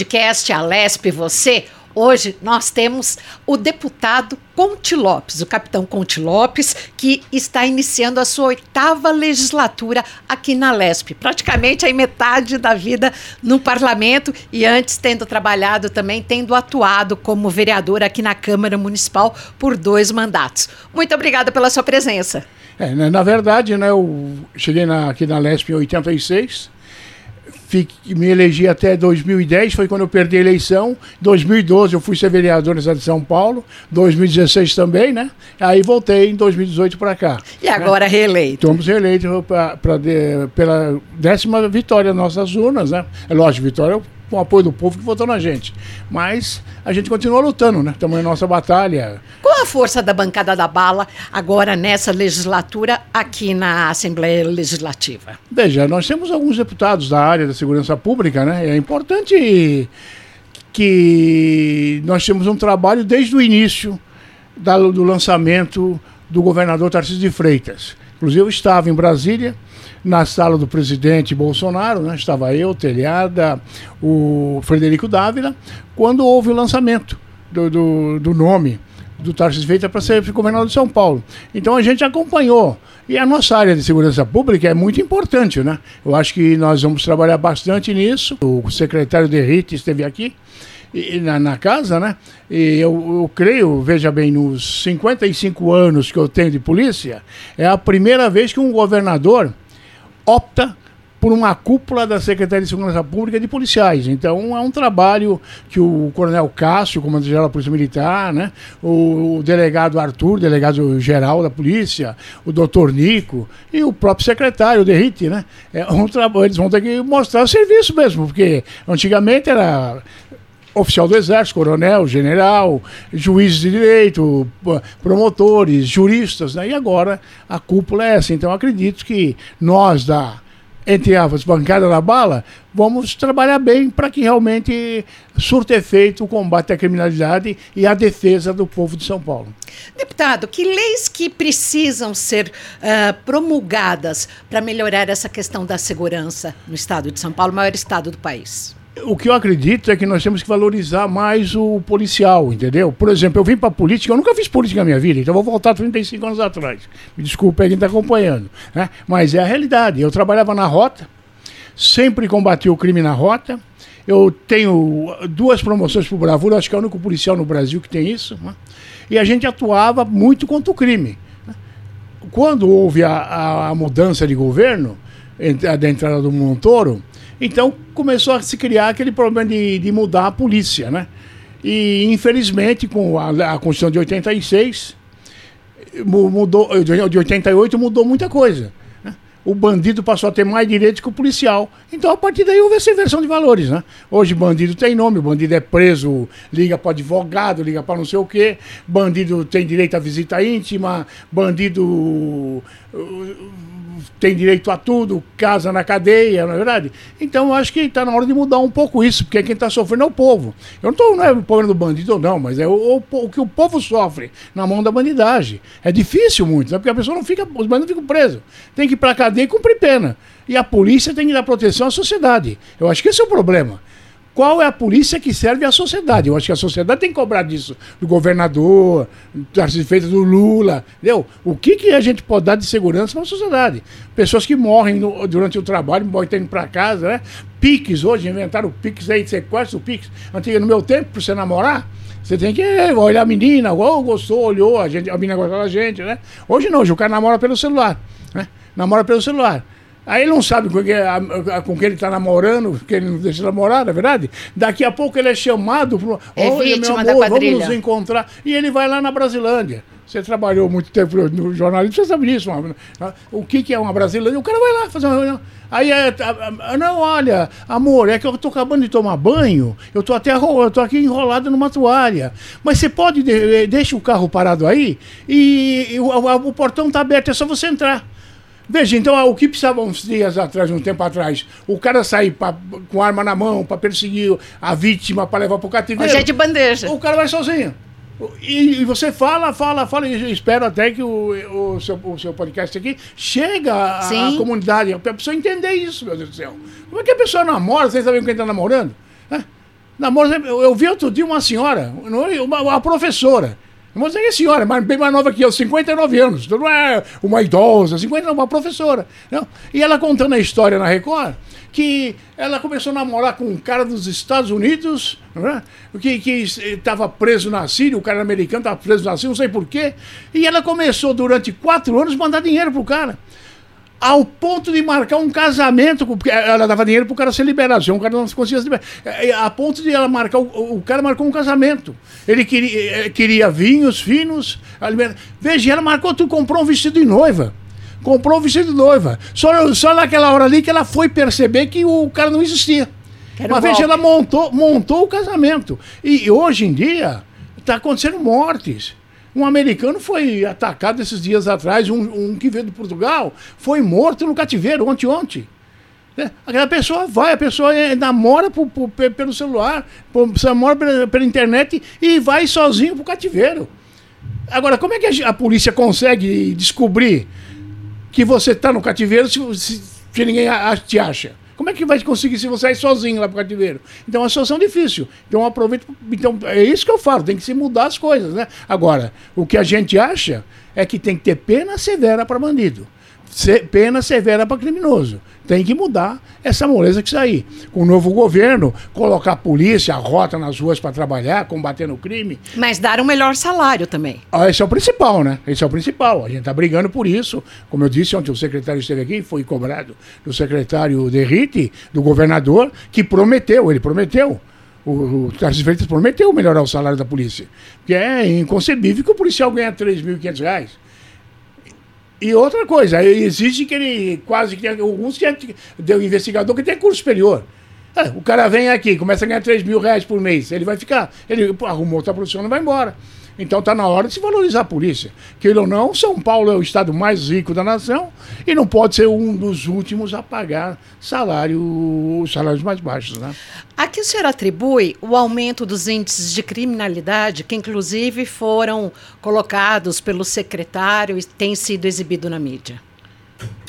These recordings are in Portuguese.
podcast Alesp Você, hoje nós temos o deputado Conte Lopes, o capitão Conte Lopes, que está iniciando a sua oitava legislatura aqui na Lesp. Praticamente aí metade da vida no parlamento e antes tendo trabalhado também, tendo atuado como vereador aqui na Câmara Municipal por dois mandatos. Muito obrigada pela sua presença. É, na verdade, né, eu cheguei na, aqui na Lesp em 86, fiquei, me elegi até 2010, foi quando eu perdi a eleição. 2012 eu fui ser vereador na cidade de São Paulo, 2016 também, né? Aí voltei em 2018 para cá. E agora né? reeleito? Estamos reeleitos pra, pra de, pela décima vitória nas nossas urnas, né? É lógico, vitória com o apoio do povo que votou na gente. Mas a gente continua lutando, né? Estamos em nossa batalha. Qual a força da bancada da bala agora nessa legislatura aqui na Assembleia Legislativa? Veja, nós temos alguns deputados da área da segurança pública, né? É importante que nós temos um trabalho desde o início da, do lançamento do governador Tarcísio de Freitas. Inclusive, eu estava em Brasília na sala do presidente Bolsonaro, né, estava eu, Telhada, o Frederico Dávila, quando houve o lançamento do, do, do nome do Tarcísio Freitas para ser governador de São Paulo. Então a gente acompanhou. E a nossa área de segurança pública é muito importante, né? Eu acho que nós vamos trabalhar bastante nisso. O secretário Derrite esteve aqui na, na, casa, né? E eu, eu, creio, veja bem, nos 55 anos que eu tenho de polícia, é a primeira vez que um governador opta por uma cúpula da Secretaria de Segurança Pública de policiais. Então é um trabalho que o Coronel Cássio, comandante-geral da Polícia Militar, né, o, delegado Arthur, delegado-geral da Polícia, o doutor Nico e o próprio secretário, o Derrite, né, é um trabalho, eles vão ter que mostrar o serviço mesmo, porque antigamente era oficial do Exército, coronel, general, juízes de direito, promotores, juristas, né? e agora a cúpula é essa. Então acredito que nós da entre aspas, bancada da bala, vamos trabalhar bem para que realmente surta efeito o combate à criminalidade e a defesa do povo de São Paulo. Deputado, que leis que precisam ser uh, promulgadas para melhorar essa questão da segurança no estado de São Paulo, maior estado do país? O que eu acredito é que nós temos que valorizar mais o policial, entendeu? Por exemplo, eu vim para política, eu nunca fiz política na minha vida, então vou voltar 35 anos atrás. Me desculpe quem está acompanhando. Né? Mas é a realidade. Eu trabalhava na rota, sempre combati o crime na rota. Eu tenho duas promoções o Bravura, acho que é o único policial no Brasil que tem isso. Né? E a gente atuava muito contra o crime. Né? Quando houve a, a, a mudança de governo, da entrada do Montoro, então começou a se criar aquele problema de, de mudar a polícia, né? E infelizmente, com a, a Constituição de 86, mudou, de 88 mudou muita coisa. Né? O bandido passou a ter mais direitos que o policial. Então, a partir daí, houve essa inversão de valores. Né? Hoje, bandido tem nome, bandido é preso, liga para advogado, liga para não sei o quê. Bandido tem direito à visita íntima, bandido tem direito a tudo, casa na cadeia, não é verdade? Então eu acho que está na hora de mudar um pouco isso, porque quem está sofrendo é o povo. Eu não estou não é o problema do bandido, não, mas é o, o, o, que o povo sofre na mão da bandidagem. É difícil muito, né? porque a pessoa não fica, os bandidos ficam presos. Tem que ir para a cadeia e cumprir pena. E a polícia tem que dar proteção à sociedade. Eu acho que esse é o problema qual é a polícia que serve à sociedade. Eu acho que a sociedade tem que cobrar disso, do governador, das feitas do Lula, entendeu? O que, que a gente pode dar de segurança para a sociedade? Pessoas que morrem no, durante o trabalho, morrem indo para casa, né? Piques, hoje inventaram o Pix aí, sequestro o Pix. Antiga, no meu tempo, para você namorar, você tem que olhar a menina, oh, gostou, olhou, a, gente, a menina gostou da gente, né? Hoje não, hoje o cara namora pelo celular, né? Namora pelo celular. Aí ele não sabe com quem, com quem ele está namorando, que ele não deixa namorar, não é verdade? Daqui a pouco ele é chamado para. É Olha, meu amor, vamos nos encontrar. E ele vai lá na Brasilândia. Você trabalhou muito tempo no jornalismo, você sabe disso. O que, que é uma Brasilândia? O cara vai lá fazer uma reunião. Aí é. Não, olha, amor, é que eu tô acabando de tomar banho, eu tô até eu tô aqui enrolado numa toalha. Mas você pode. Deixa o carro parado aí e, e o, o portão tá aberto, é só você entrar. Veja, então o que precisava uns dias atrás, um tempo atrás, o cara sair pra, com arma na mão para perseguir a vítima, para levar para o cativeiro. Hoje é de bandeja. O cara vai sozinho. E, e, você fala, fala, fala, e espero até que o, o, seu, o seu podcast aqui chegue à comunidade, para a pessoa entender isso, meu Deus do céu. Como é que a pessoa namora sem saber com quem está namorando? Namoro, eu, eu vi outro dia uma senhora, uma, uma professora. Não que é senhora, mas bem mais nova que eu, 59 anos. Não é uma idosa, 50, uma professora. Não? E ela contando a história na Record, que ela começou a namorar com um cara dos Estados Unidos, né? que estava preso na Síria, o cara americano estava preso na Síria, não sei porquê. E ela começou durante quatro anos mandar dinheiro pro cara ao ponto de marcar um casamento, porque ela dava dinheiro para o cara ser liberado, se um cara não conseguia ser liberado. É, é, a ponto de ela marcar, o, o cara marcou um casamento. Ele queria, é, queria vinhos finos. Veja, ela marcou tu comprou um vestido de noiva. Comprou um vestido de noiva. Só, só naquela hora ali que ela foi perceber que o cara não existia. Uma vez ela montou, montou o casamento. E hoje em dia está acontecendo mortes. Um americano foi atacado esses dias atrás, um, um que veio de Portugal, foi morto no cativeiro ontem ontem. É, aquela pessoa vai, a pessoa é, namora por, por, pelo celular, por, namora pela, pela, internet e vai sozinho pro cativeiro. Agora, como é que a, a polícia consegue descobrir que você está no cativeiro se, se, se ninguém a, te acha? Como é que vai conseguir se você sair sozinho lá pro cativeiro? Então é uma situação difícil. Então aproveito. Então é isso que eu falo, tem que se mudar as coisas, né? Agora, o que a gente acha é que tem que ter pena severa para bandido pena severa para criminoso. Tem que mudar essa moleza que sair. Com o novo governo, colocar a polícia, a rota nas ruas para trabalhar, combatendo o crime. Mas dar um melhor salário também. Ah, esse é o principal, né? Esse é o principal. A gente está brigando por isso. Como eu disse ontem, o secretário esteve aqui, foi cobrado do secretário Derrite, do governador, que prometeu, ele prometeu. O, o Tarcísio Freitas prometeu melhorar o salário da polícia. Porque é inconcebível que o policial ganhe R$ 3.500. E outra coisa, existe que ele quase que tem alguns que deu investigador que tem curso superior. É, o cara vem aqui, começa a ganhar 3 mil reais por mês, ele vai ficar, ele pô, arrumou outra profissão, não vai embora. Então está na hora de se valorizar a polícia. Queira ou não, São Paulo é o estado mais rico da nação e não pode ser um dos últimos a pagar salário, salários mais baixos. Né? A que o senhor atribui o aumento dos índices de criminalidade, que inclusive foram colocados pelo secretário e têm sido exibido na mídia?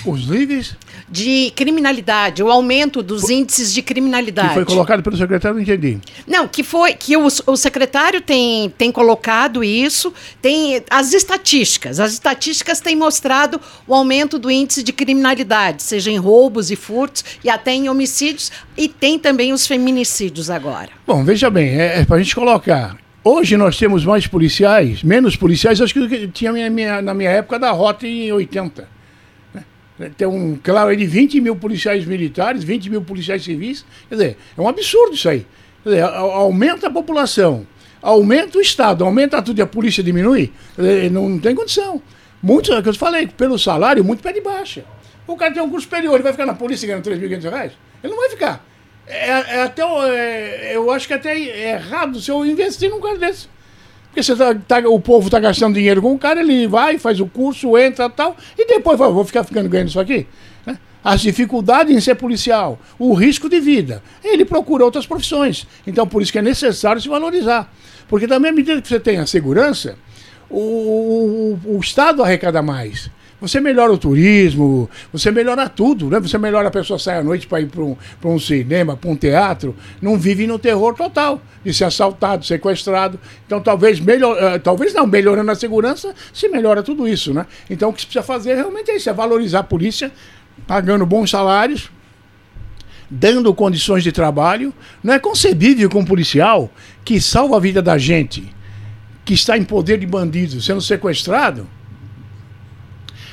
Os níveis? De criminalidade, o aumento dos índices de criminalidade. Que foi colocado pelo secretário, não entendi. Não, que foi que o, o secretário tem, tem colocado isso, tem as estatísticas. As estatísticas têm mostrado o aumento do índice de criminalidade, seja em roubos e furtos e até em homicídios, e tem também os feminicídios agora. Bom, veja bem, é, é para a gente colocar Hoje nós temos mais policiais, menos policiais, acho que tinha minha, minha, na minha época da rota em 80. Tem um, claro, de 20 mil policiais militares, 20 mil policiais civis. Quer dizer, é um absurdo isso aí. Dizer, aumenta a população, aumenta o Estado, aumenta tudo e a polícia diminui. Dizer, não, não, tem condição. Muitos, é que eu falei, pelo salário, muito pé de baixa. O cara tem um curso superior, ele vai ficar na polícia ganhando 3.500 reais? Ele não vai ficar. É, é até, é, eu acho que até é errado se eu investir num cara desse. Porque você tá, tá, o povo está gastando dinheiro com o cara, ele vai, faz o curso, entra tal, e depois vai, vou ficar ficando ganhando isso aqui. Né? As dificuldades em ser policial, o risco de vida. Ele procura outras profissões. Então, por isso que é necessário se valorizar. Porque da mesma medida que você tem a segurança, o, o, o Estado arrecada mais. Você melhora o turismo, você melhora tudo, né? Você melhora a pessoa sair à noite para ir para um, um cinema, para um teatro, não vive no terror total de ser assaltado, sequestrado. Então talvez melhor, uh, talvez não, melhorando a segurança, se melhora tudo isso, né? Então o que se precisa fazer realmente é isso, é valorizar a polícia, pagando bons salários, dando condições de trabalho. Não é concebível que um policial que salva a vida da gente, que está em poder de bandidos, sendo sequestrado,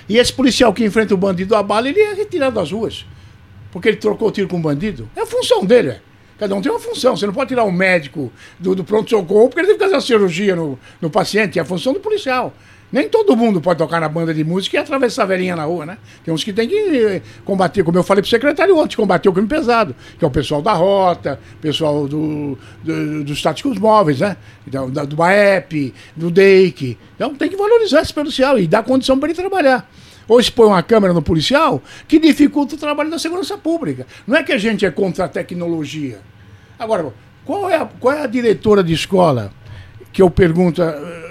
e esse policial que enfrenta o bandido a bala, ele é retirado das ruas. Porque ele trocou tiro com o bandido. É a função dele. É. Cada um tem uma função. Você não pode tirar um médico do, do pronto-socorro porque ele tem que fazer a cirurgia no, no paciente. É a função do policial. Nem todo mundo pode tocar na banda de música e atravessar a velhinha na rua, né? Tem uns que tem que eh, combater, como eu falei pro secretário ontem, combater o crime pesado, que é o pessoal da rota, pessoal do, do dos táticos móveis, né? Então, da, do BAEP, do DEIC. Então tem que valorizar esse policial e dar condição para ele trabalhar. Hoje põe uma câmera no policial que dificulta o trabalho da segurança pública. Não é que a gente é contra a tecnologia. Agora, qual é a, qual é a diretora de escola que eu pergunto, eh,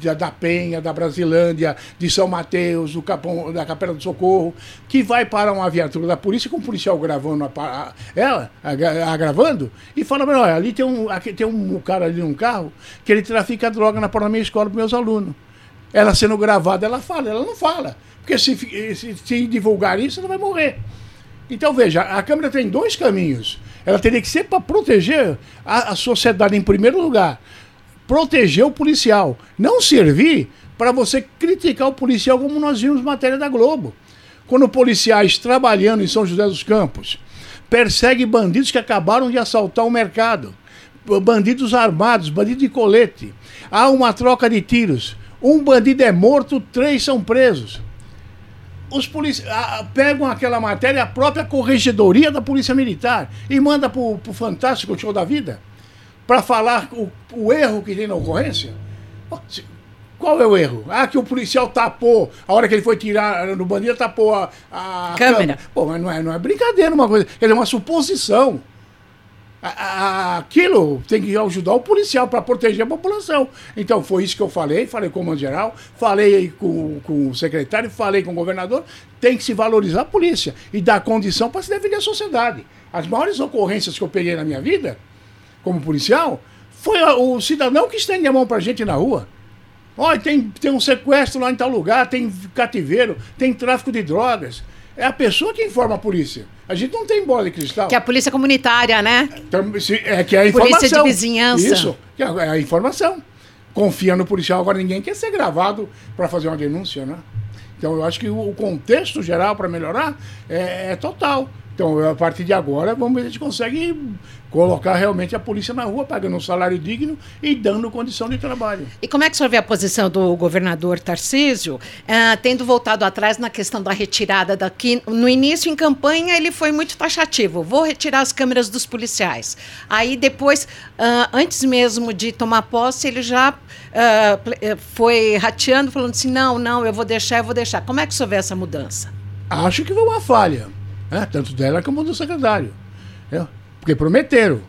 da, da Penha, da Brasilândia, de São Mateus, do Capão, da Capela do Socorro, que vai para uma viatura da polícia com um policial gravando a, a, ela, a, a, gravando, e fala, olha, ali tem um, aqui, tem um cara ali num carro que ele trafica droga na porta da minha escola para meus alunos. Ela sendo gravada, ela fala, ela não fala. Porque se, se, se divulgar isso, ela vai morrer. Então, veja, a Câmara tem dois caminhos. Ela teria que ser para proteger a, a sociedade em primeiro lugar proteger o policial, não servir para você criticar o policial como nós vimos matéria da Globo. Quando policiais trabalhando em São José dos Campos perseguem bandidos que acabaram de assaltar o mercado, bandidos armados, bandidos de colete, há uma troca de tiros, um bandido é morto, três são presos. Os policiais pegam aquela matéria, a própria corregedoria da Polícia Militar, e manda para o Fantástico Show da Vida para falar o, o, erro que tem na ocorrência? Qual é o erro? Ah, que o policial tapou, a hora que ele foi tirar no bandido, tapou a, a câmera. câmera. Pô, mas não é, não é brincadeira uma coisa, é uma suposição. Aquilo tem que ajudar o policial para proteger a população. Então foi isso que eu falei, falei com o comando geral, falei com, com o secretário, falei com o governador. Tem que se valorizar a polícia e dar condição para se defender a sociedade. As maiores ocorrências que eu peguei na minha vida como policial, foi o cidadão que estende a mão pra gente na rua. Olha, tem, tem um sequestro lá em tal lugar, tem cativeiro, tem tráfico de drogas. É a pessoa que informa a polícia. A gente não tem bola de cristal. Que é a polícia comunitária, né? Então, é que é a informação. Polícia de vizinhança. Isso, que é a informação. Confia no policial, agora ninguém quer ser gravado para fazer uma denúncia, né? Então eu acho que o contexto geral para melhorar é, é total. Então, a partir de agora, vamos ver se a gente consegue colocar realmente a polícia na rua, pagando um salário digno e dando condição de trabalho. E como é que o senhor vê a posição do governador Tarcísio, uh, tendo voltado atrás na questão da retirada daqui? No início, em campanha, ele foi muito taxativo, vou retirar as câmeras dos policiais. Aí depois, uh, antes mesmo de tomar posse, ele já uh, foi rateando, falando assim, não, não, eu vou deixar, eu vou deixar. Como é que o senhor vê essa mudança? Acho que foi uma falha, né? tanto dela como do secretário. Eu porque prometeram.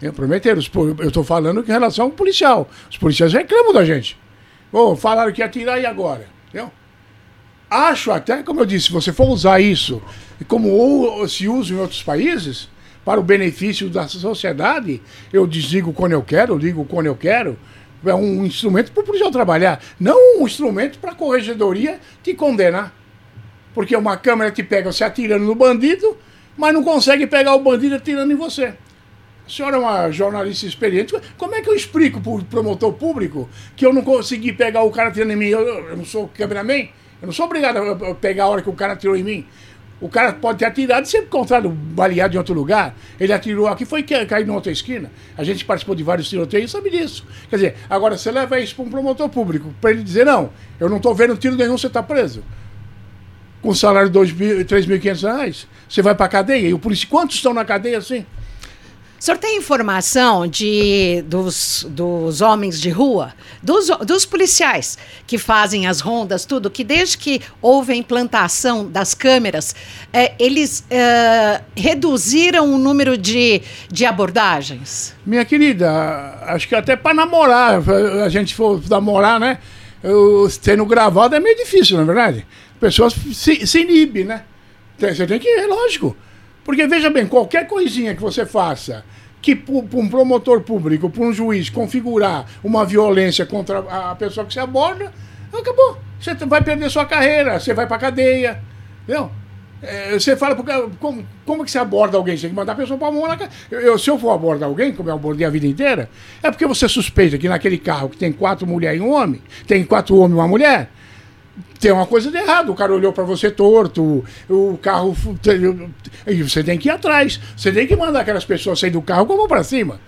É, prometeram. Eu estou falando em relação ao policial. Os policiais reclamam da gente. Oh, falaram que ia tirar e agora? Entendeu? Acho até, como eu disse, se você for usar isso, como ou, se usa em outros países, para o benefício da sociedade, eu desligo quando eu quero, ligo quando eu quero. É um instrumento para o policial trabalhar, não um instrumento para a corregedoria te condenar. Porque uma câmera te pega você atirando no bandido, mas não consegue pegar o bandido atirando em você. A senhora é uma jornalista experiente. Como é que eu explico para o promotor público que eu não consegui pegar o cara atirando em mim? Eu, eu não sou cameraman? Eu não sou obrigado a pegar a hora que o cara atirou em mim. O cara pode ter atirado e encontrado baleado em outro lugar. Ele atirou aqui, foi cair na outra esquina. A gente participou de vários tiroteios sabe disso. Quer dizer, agora você leva isso para um promotor público, para ele dizer: não, eu não estou vendo tiro nenhum, você está preso com salário de R$ 3.500, você vai para a cadeia. E o polícia, quantos estão na cadeia assim? O senhor tem informação de, dos, dos homens de rua, dos, dos policiais que fazem as rondas, tudo, que desde que houve a implantação das câmeras, é, eles é, reduziram o número de, de abordagens? Minha querida, acho que até para namorar, a gente for namorar, né? Eu, tendo gravado é meio difícil, não é verdade? Pessoas se, se inibe, né? Você tem que, é lógico. Porque veja bem, qualquer coisinha que você faça que para um promotor público, para um juiz configurar uma violência contra a pessoa que você aborda, acabou. Você vai perder sua carreira, você vai para cadeia. Entendeu? É, você fala, como, como que você aborda alguém? Você tem que mandar a pessoa para a na cara. Eu, se eu for abordar alguém, como eu abordei a vida inteira, é porque você suspeita que naquele carro que tem quatro mulheres e um homem, tem quatro homens e uma mulher, tem uma coisa de errado. O cara olhou para você torto, o carro. E você tem que ir atrás. Você tem que mandar aquelas pessoas sair do carro com a mão para cima.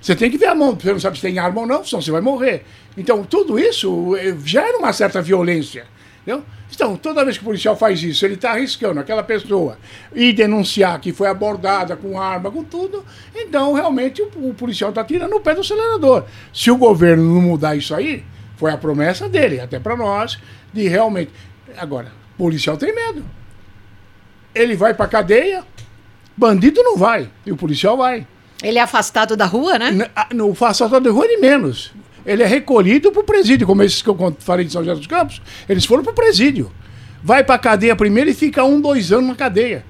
Você tem que ver a mão, você não sabe se tem arma ou não, senão você vai morrer. Então, tudo isso eh, gera uma certa violência. Entendeu? Então, toda vez que o policial faz isso, ele está arriscando aquela pessoa e denunciar que foi abordada com arma, com tudo, então realmente o, o policial está tirando o pé do acelerador. Se o governo não mudar isso aí, foi a promessa dele, até para nós, de realmente. Agora, policial tem medo. Ele vai para cadeia, bandido não vai, e o policial vai. Ele é afastado da rua, né? No afastado da rua, ele menos. Ele é recolhido para o presídio, como esses que eu falei de São José dos Campos. Eles foram para o presídio. Vai para a cadeia primeiro e fica um, dois anos na cadeia.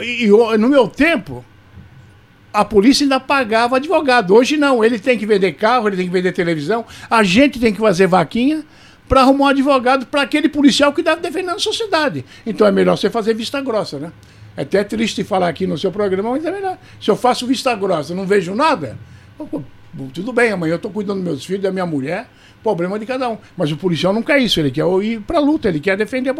E no meu tempo, a polícia ainda pagava advogado. Hoje não, ele tem que vender carro, ele tem que vender televisão, a gente tem que fazer vaquinha para arrumar um advogado para aquele policial que está defendendo a sociedade. Então é melhor você fazer vista grossa, né? É até triste falar aqui no seu programa, mas é melhor. Se eu faço vista grossa não vejo nada, tudo bem, amanhã eu estou cuidando dos meus filhos, da minha mulher, problema de cada um. Mas o policial não quer isso, ele quer ir para a luta, ele quer defender a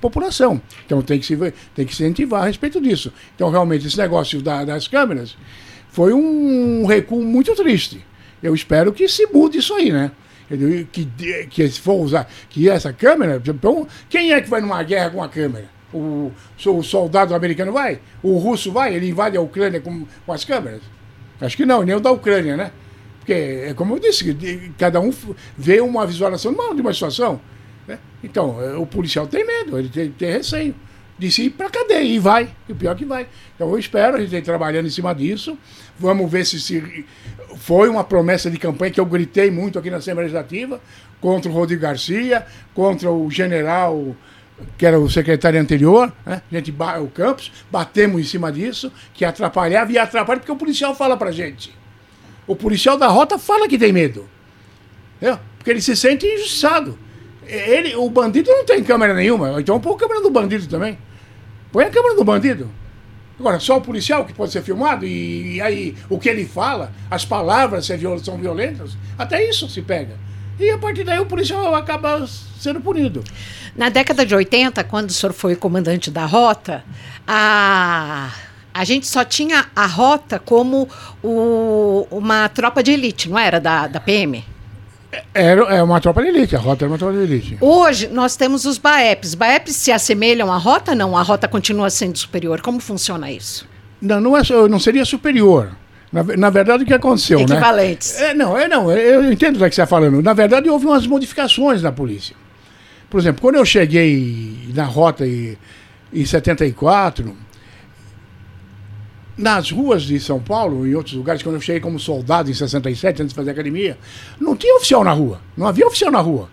população. Então tem que se, tem que incentivar a respeito disso. Então, realmente, esse negócio da, das câmeras foi um recuo muito triste. Eu espero que se mude isso aí, né? Que, que se for usar que essa câmera, então, quem é que vai numa guerra com a câmera? O, o soldado americano vai? O russo vai? Ele invade a Ucrânia com, com as câmeras? Acho que não, nem o da Ucrânia, né? Porque, é como eu disse, cada um vê uma visualização de uma situação. Né? Então, é, o policial tem medo, ele tem, tem receio de se ir para cadeia e vai. E o pior é que vai. Então, eu espero, a gente está trabalhando em cima disso. Vamos ver se, se foi uma promessa de campanha que eu gritei muito aqui na Assembleia Legislativa contra o Rodrigo Garcia, contra o general que era o secretário anterior, né? a gente, o Campos, batemos em cima disso, que atrapalhava e atrapalha porque o policial fala pra gente. O policial da rota fala que tem medo. Entendeu? Porque ele se sente injustiçado. Ele, o bandido não tem câmera nenhuma. Então põe a câmera do bandido também. Põe a câmera do bandido. Agora, só o policial que pode ser filmado e, e aí o que ele fala, as palavras são violentas, até isso se pega. E a partir daí o policial acaba sendo punido. Na década de 80, quando o senhor foi comandante da rota, a a gente só tinha a rota como o, uma tropa de elite, não era? Da, da PM? Era é uma tropa de elite, a rota era uma tropa de elite. Hoje nós temos os BAEPs. BAEPs se assemelham à rota? Não, a rota continua sendo superior. Como funciona isso? Não, não, é, não seria superior. Na, na verdade, o que aconteceu, né? Equivalentes. né? É, não, é, não, eu entendo o que você está falando. Na verdade, houve umas modificações na polícia. Por exemplo, quando eu cheguei na rota em, em 74, nas ruas de São Paulo, em outros lugares, quando eu cheguei como soldado em 67, antes de fazer academia, não tinha oficial na rua. Não havia oficial na rua.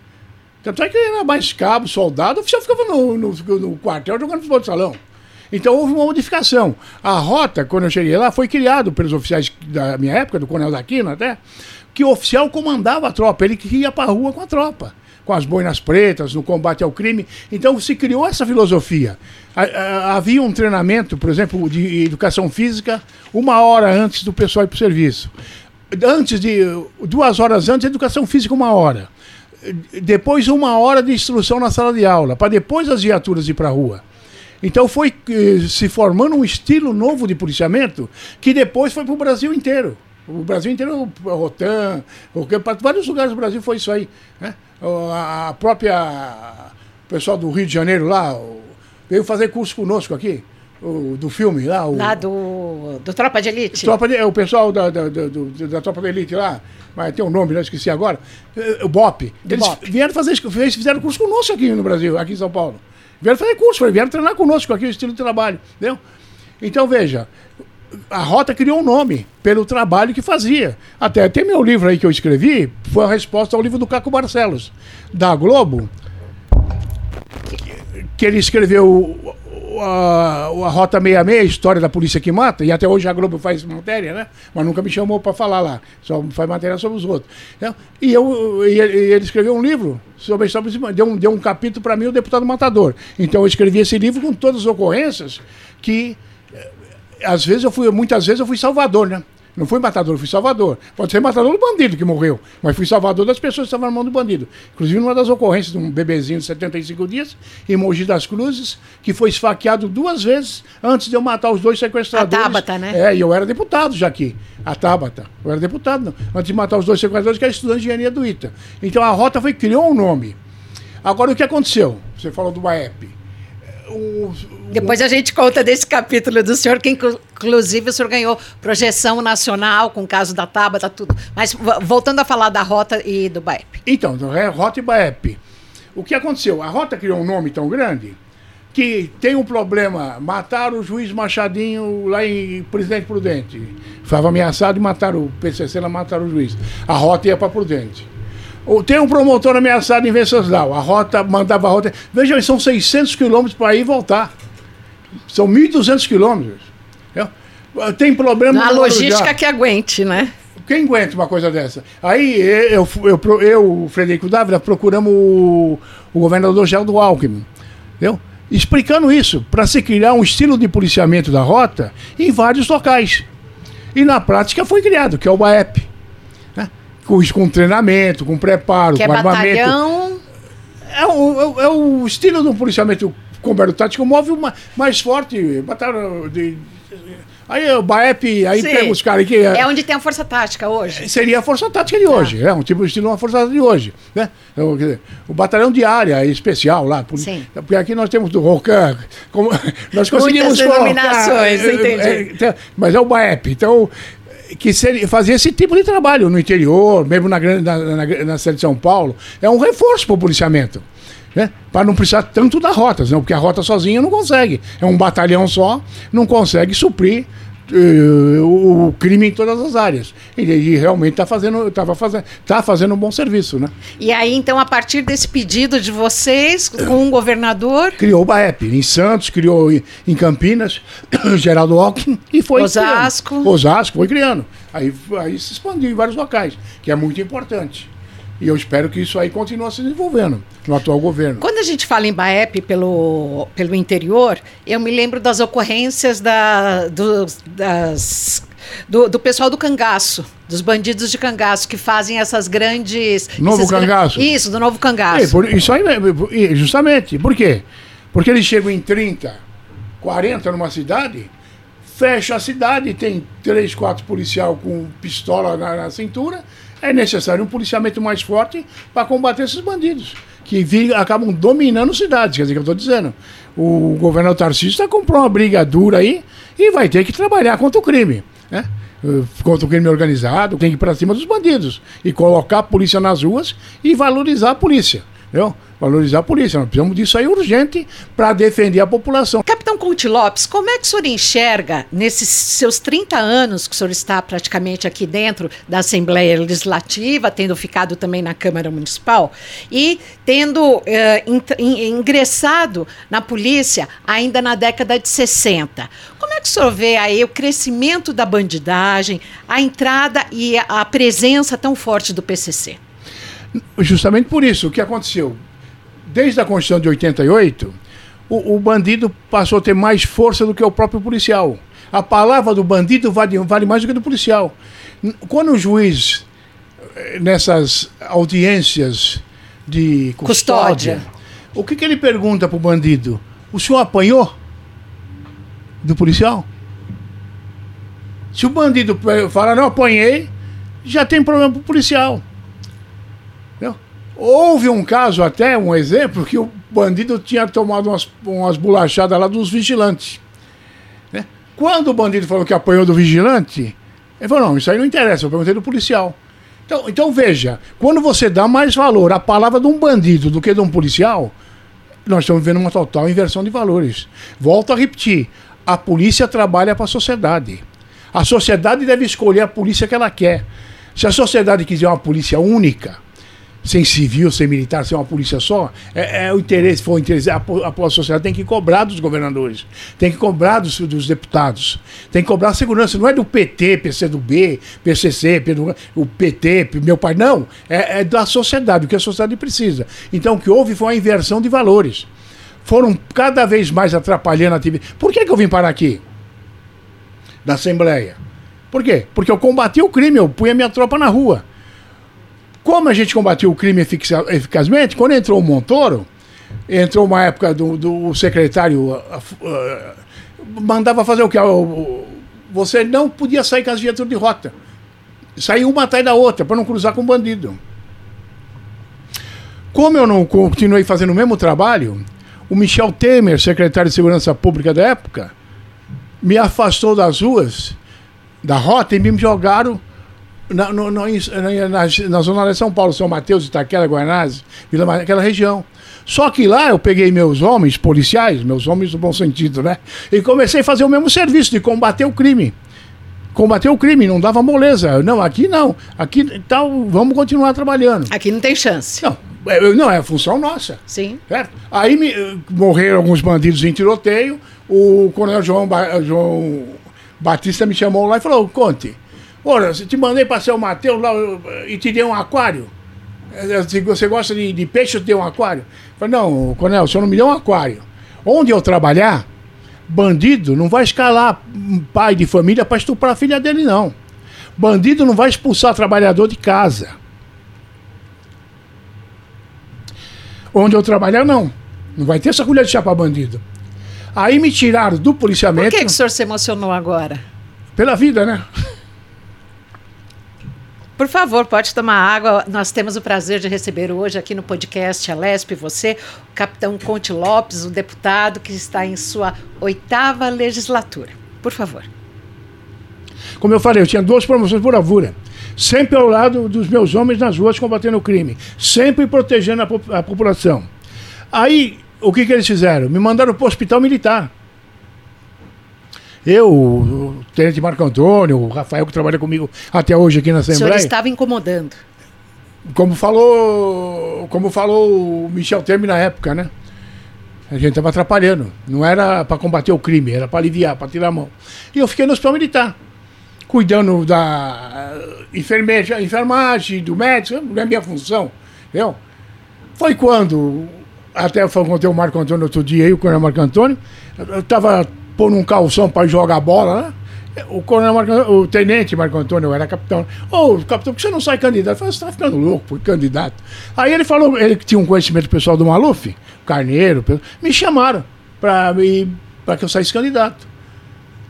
Tanto é que era mais cabo, soldado, o oficial ficava no, no, no quartel jogando futebol de salão. Então houve uma modificação. A rota, quando eu cheguei lá, foi criado pelos oficiais da minha época, do Coronel Daquino até, que o oficial comandava a tropa, ele que ia para a rua com a tropa com as boinas pretas, no combate ao crime. Então se criou essa filosofia. Havia um treinamento, por exemplo, de educação física, uma hora antes do pessoal ir para o serviço. Antes de. Duas horas antes, educação física, uma hora. Depois, uma hora de instrução na sala de aula, para depois as viaturas ir para a rua. Então foi eh, se formando um estilo novo de policiamento que depois foi para o Brasil inteiro. O Brasil inteiro, o Rotan, para vários lugares do Brasil foi isso aí. Né? A própria o pessoal do Rio de Janeiro lá veio fazer curso conosco aqui. O, do filme lá. O, lá do, do Tropa de Elite? Tropa de, é, o pessoal da, da, da, da Tropa de Elite lá, mas tem um nome, não esqueci agora. É, o BOP. Do Eles BOP. vieram fazer fizeram curso conosco aqui no Brasil, aqui em São Paulo. Vieram fazer curso, vieram treinar conosco aqui o estilo de trabalho. Entendeu? Então, veja, a Rota criou um nome pelo trabalho que fazia. Até tem meu livro aí que eu escrevi, foi a resposta ao livro do Caco Barcelos, da Globo, que ele escreveu a, a Rota 66, a história da polícia que mata, e até hoje a Globo faz matéria, né? Mas nunca me chamou para falar lá, só faz matéria sobre os outros. Né? E, eu, e ele escreveu um livro sobre a história, deu um, deu um capítulo para mim, o Deputado Matador. Então eu escrevi esse livro com todas as ocorrências que às vezes eu fui, muitas vezes eu fui salvador, né? Não fui matador, fui salvador. Pode ser matador do bandido que morreu, mas fui salvador das pessoas que estavam na mão do bandido. Inclusive, numa das ocorrências de um bebezinho de 75 dias, em Mogi das Cruzes, que foi esfaqueado duas vezes antes de eu matar os dois sequestradores. A Tabata, né? É, e eu era deputado já aqui. A Tabata. Eu era deputado, não. antes de matar os dois sequestradores, que era estudante de engenharia do ITA. Então a rota foi, criou um nome. Agora, o que aconteceu? Você falou do BAEP o, Depois a gente conta desse capítulo do senhor, que inclusive o senhor ganhou projeção nacional com o caso da Tabata, tudo. Mas voltando a falar da Rota e do BAEP. Então, Rota e BAEP. O que aconteceu? A Rota criou um nome tão grande que tem um problema. Mataram o juiz Machadinho lá em Presidente Prudente. Estava ameaçado e mataram o PCC, lá mataram o juiz. A rota ia para Prudente. Tem um promotor ameaçado em Venceslau. A rota mandava a rota. Veja, são 600 quilômetros para ir e voltar. São 1.200 quilômetros. Eu- Tem problema Na logística Guarujá. que aguente, né? Quem aguenta uma coisa dessa? Aí eu, eu, eu, eu o Frederico Dávila, procuramos o, o governador Geraldo Alckmin, entendeu? explicando isso, para se criar um estilo de policiamento da rota em vários locais. E na prática foi criado, que é o BAEP. Com, com treinamento, com preparo, Que é com armamento. batalhão. É o, é o- é o estilo do policiamento combate tático move uma, mais forte. Batalha de, aí o BAEP, aí Sim. pega os caras que. É onde tem a força tática hoje. Seria a força tática de hoje, é um tipo de estilo uma força tática de hoje, né? Então, quer dizer, o batalhão de área especial lá, por- Sim. porque aqui nós temos do Rocan, nós conseguimos Muitas colocar, denominações, é, entendi. é, então, mas é o BAEP, então que seria, esse tipo de trabalho no interior, mesmo na grande na, na, na cidade de São Paulo, é um reforço para o policiamento. Né? Para não precisar tanto das rotas, não, porque a rota sozinha não consegue. É um batalhão só, não consegue suprir o, o crime em todas as áreas. E, e realmente está fazendo, tava fazendo, tá fazendo um bom serviço, né? E aí, então, a partir desse pedido de vocês, com o governador, Criou o BAEP em Santos, criou em, em Campinas, Geraldo Alckmin, e foi Osasco. criando. Osasco, foi criando. Aí, aí se expandiu em vários locais, que é muito importante. E eu espero que isso aí continue se desenvolvendo no atual governo. Quando a gente fala em BAEP pelo, pelo interior, eu me lembro das ocorrências da, dos- das, do, do pessoal do cangaço, dos bandidos de cangaço, que fazem essas grandes. Novo esses gran- cangaço? Isso, do novo É, cangaço. por- isso aí, é, é, justamente. Por quê? Porque eles chegam em 30, 40 numa cidade, fecha a cidade, tem três, quatro policial com pistola na, na cintura. É necessário um policiamento mais forte para combater esses bandidos, que vi- acabam dominando cidades. Quer dizer, que eu estou dizendo. O governador Tarcísio está comprando uma briga dura aí e vai ter que trabalhar contra o crime. Né? Eh, Contra o crime organizado, tem que ir para cima dos bandidos e colocar a polícia nas ruas e valorizar a polícia. Entendeu? Valorizar a polícia. Nós precisamos disso aí urgente para defender a população. Capitão Conte Lopes, como é que o senhor enxerga, nesses seus 30 anos que o senhor está praticamente aqui dentro da Assembleia Legislativa, tendo ficado também na Câmara Municipal e tendo eh, ingressado na polícia ainda na década de 60? Como é que o senhor vê aí o crescimento da bandidagem, a entrada e a presença tão forte do PCC? Justamente por isso, o que aconteceu? Desde a Constituição de 88, o, o bandido passou a ter mais força do que o próprio policial. A palavra do bandido vale, vale mais do que do policial. Quando o juiz, eh, nessas audiências de custódia, Custódia. o que, que ele pergunta para o bandido? O senhor apanhou do policial? Se o bandido pe- fala, não apanhei, já tem problema para o policial. Houve um caso até, um exemplo, que o bandido tinha tomado umas, umas bolachadas lá dos vigilantes. né? Quando o bandido falou que apanhou do vigilante, ele falou, não, isso aí não interessa, eu perguntei do policial. Então, então veja, quando você dá mais valor à palavra de um bandido do que de um policial, nós estamos vivendo uma total inversão de valores. Volto a repetir, a polícia trabalha para a sociedade. A sociedade deve escolher a polícia que ela quer. Se a sociedade quiser uma polícia única, sem civil, sem militar, sem uma polícia só, é, é o interesse, for o interesse, a, po- a, sociedade tem que cobrar dos governadores, tem que cobrar dos, dos deputados, tem que cobrar a segurança, não é do PT, PCdoB, PCC, PDU, o PT, meu pai, não, é, é da sociedade, o que a sociedade precisa. Então o que houve foi uma inversão de valores. Foram cada vez mais atrapalhando a atividade. Por que, que eu vim parar aqui? Da Assembleia. Por quê? Porque eu combati o crime, eu punha minha tropa na rua. Como a gente combatiu o crime efica- eficazmente, quando entrou o Montoro, entrou uma época do, do secretário ah, ah, mandava fazer o que? Você não podia sair com as viaturas de rota. Sair uma atrás da outra, para não cruzar com bandido. Como eu não continuei fazendo o mesmo trabalho, o Michel Temer, secretário de Segurança Pública da época, me afastou das ruas, da rota, e me jogaram na, no, no, na, na, na zona de São Paulo, São Mateus, Itaquera, Guanás, Vila Maria, aquela região. Só que lá eu peguei meus homens policiais, meus homens no bom sentido, né? E comecei a fazer o mesmo serviço de combater o crime. Combater o crime, não dava moleza. Não, aqui não. Aqui tal, vamos continuar trabalhando. Aqui não tem chance. Não, é, não, é função nossa. Sim. Certo? Aí me, eh, morreram alguns bandidos em tiroteio. O coronel João, ba João Batista me chamou lá e falou: Conte, ora, te mandei para São Mateus lá e te dei um aquário. Eh, se você gosta de, de peixe, eu te dei um aquário. Eu falei, não, coronel, o senhor não me deu um aquário. Onde eu trabalhar, bandido não vai escalar pai de família para estuprar a filha dele, não. Bandido não vai expulsar trabalhador de casa. Onde eu trabalhar, não. Não vai ter essa colher de chá para bandido. Aí me tiraram do policiamento. Por que, que o senhor se emocionou agora? Pela vida, né? Por favor, pode tomar água. Nós temos o prazer de receber hoje aqui no podcast Alesp você, o capitão Conte Lopes, o deputado que está em sua oitava legislatura. Por favor. Como eu falei, eu tinha duas promoções por avura. Sempre ao lado dos meus homens nas ruas combatendo o crime. Sempre protegendo a, a população. Aí, o que, que eles fizeram? Me mandaram para o hospital militar. Eu, o tenente Marco Antônio, o Rafael que trabalha comigo até hoje aqui na Assembleia. O senhor estava incomodando. Como falou, como falou o Michel Temer na época, né? A gente estava atrapalhando. Não era para combater o crime, era para aliviar, para tirar a mão. E eu fiquei no hospital militar, cuidando da enfermeira, enfermagem, do médico, não é minha função, entendeu? Foi quando, até eu contei o Marco Antônio outro dia aí, o coronel Marco Antônio, eu estava pôr num calção para jogar bola, né? O coronel Marco, o tenente Marco Antônio, era capitão. Ô, oh, capitão, por que você não sai candidato? Eu falei, você tá ficando louco por candidato. Aí ele falou, ele que tinha um conhecimento pessoal do Maluf, Carneiro, me chamaram para que eu saísse candidato.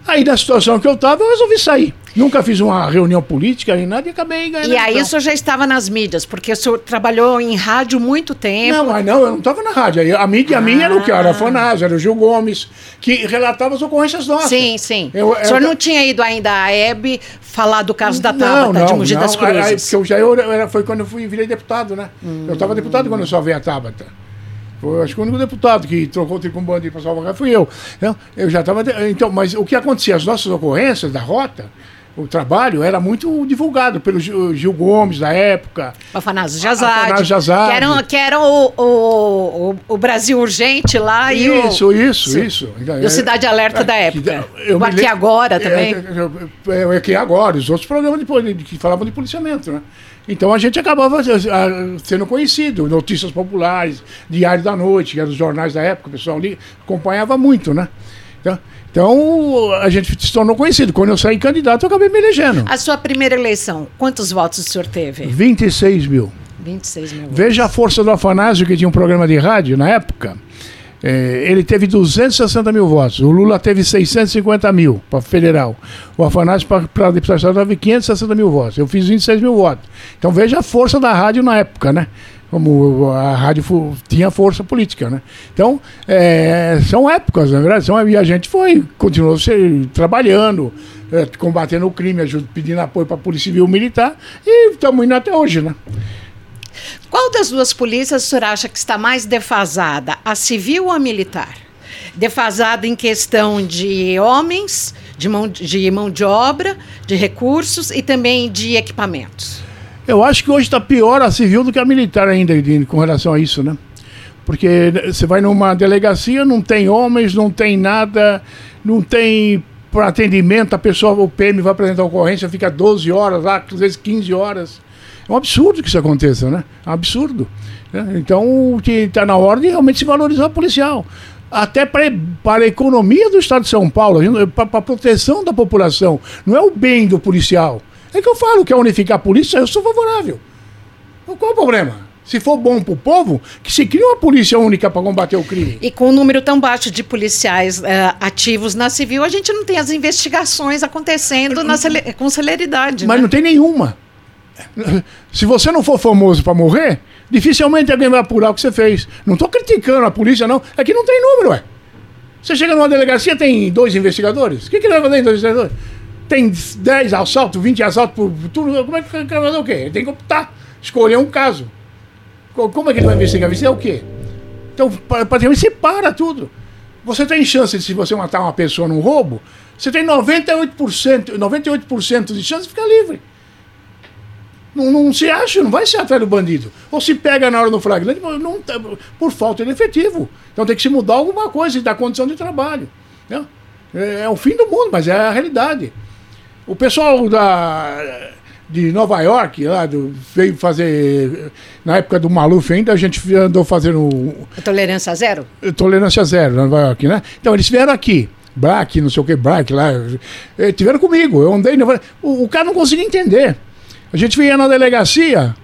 Aí, na situação que eu estava, eu resolvi sair. Nunca fiz uma reunião política nem nada e acabei ganhando. E aí então. o senhor já estava nas mídias, porque o senhor trabalhou em rádio muito tempo. Não, mas não, eu não estava na rádio. A mídia ah. minha era o que? Era o Afanásio, era o Gil Gomes, que relatava as ocorrências nossas. Sim, sim. Eu, eu, o senhor não tinha ido ainda à EB falar do caso da Tabata não, de Mogi das Cruzes? Aí, porque eu já eu, foi quando eu fui virei deputado, né? Hum. Eu estava deputado quando eu só vi a Tabata. Foi, acho que o único deputado que trocou o um bandido para salvar fui eu. Então, eu já estava. Então, mas o que acontecia? As nossas ocorrências da rota, o trabalho era muito divulgado pelo Gil Gomes da época. O Afanásio Jazade. Afanásio Jazade. Que eram, que eram o, o, o, Brasil Urgente lá e isso, o... Isso, isso, E o Cidade Alerta é, da época. Eu o Aqui Agora é, também. É, é, é, Aqui Agora, os outros programas de, que falavam de policiamento, né? Então a gente acabava sendo conhecido, notícias populares, Diário da Noite, que eram os jornais da época, o pessoal ali acompanhava muito, né? Então, então a gente se tornou conhecido. Quando eu saí candidato, eu acabei me elegendo. A sua primeira eleição, quantos votos o senhor teve? 26 mil. 26 mil. Veja a força do Afanásio, que tinha um programa de rádio na época. É, ele teve 260 mil votos. O Lula teve 650 mil para federal. O Afanásio para deputado estadual teve 560 mil votos. Eu fiz 26 mil votos. Então veja a força da rádio na época, né? Como a rádio tinha força política, né? Então, é, são épocas, na verdade. São, e a gente foi, continuou se, trabalhando, é, combatendo o crime, pedindo apoio para a Polícia Civil Militar e estamos indo até hoje, né? Qual das duas polícias o senhor acha que está mais defasada, a civil ou a militar? Defasada em questão de homens, de mão de, mão de obra, de recursos e também de equipamentos? Eu acho que hoje está pior a civil do que a militar ainda com relação a isso, né? Porque você vai numa delegacia, não tem homens, não tem nada, não tem para atendimento, a pessoa, o PM vai apresentar ocorrência, fica 12 horas lá, às vezes 15 horas. É um absurdo que isso aconteça, né? É um absurdo. Né? Então, o que está na hora de realmente se valorizar o policial. Até para a economia do Estado de São Paulo, para a proteção da população. Não é o bem do policial. É que eu falo que é unificar a polícia, eu sou favorável. Qual é o problema? Se for bom para o povo, que se crie uma polícia única para combater o crime. E com um número tão baixo de policiais uh, ativos na civil, a gente não tem as investigações acontecendo na com celeridade. Mas né? não tem nenhuma. Se você não for famoso para morrer, dificilmente alguém vai apurar o que você fez. Não estou criticando a polícia, não. É que não tem número, ué. Você chega numa delegacia, tem dois investigadores. O que, que ele vai fazer em dois investigadores? Tem 10 assaltos, 20 assaltos por tudo. Como é que ele vai fazer o quê? Ele tem que optar, escolher um caso. Como é que ele vai investigar? É o quê? Então, praticamente você para tudo. Você tem chance de, se você matar uma pessoa num roubo, você tem 98%, 98% de chance de ficar livre. Não, não, se acha, não vai ser atrás do bandido. Ou se pega na hora do flagrante, não, tá, por falta de efetivo. Então tem que se mudar alguma coisa dar condição de trabalho. Né? É, é o fim do mundo, mas é a realidade. O pessoal da, de Nova York, lá do, veio fazer. Na época do Maluf ainda, a gente andou fazendo. Tolerância zero? Tolerância zero, Nova York, né? Então eles vieram aqui. Black, não sei o que, Black lá. Eh, tiveram comigo. Eu andei. O, o cara não conseguia entender. A gente vinha na delegacia,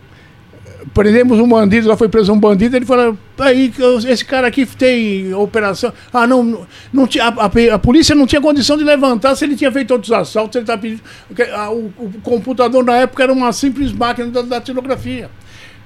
prendemos um bandido, lá foi preso um bandido, ele falou, aí, esse cara aqui tem operação. Ah, não, não tinha, a, a, a, polícia não tinha condição de levantar se ele tinha feito outros assaltos, ele tá pedindo. A, o, o, computador na época era uma simples máquina da, da tirografia.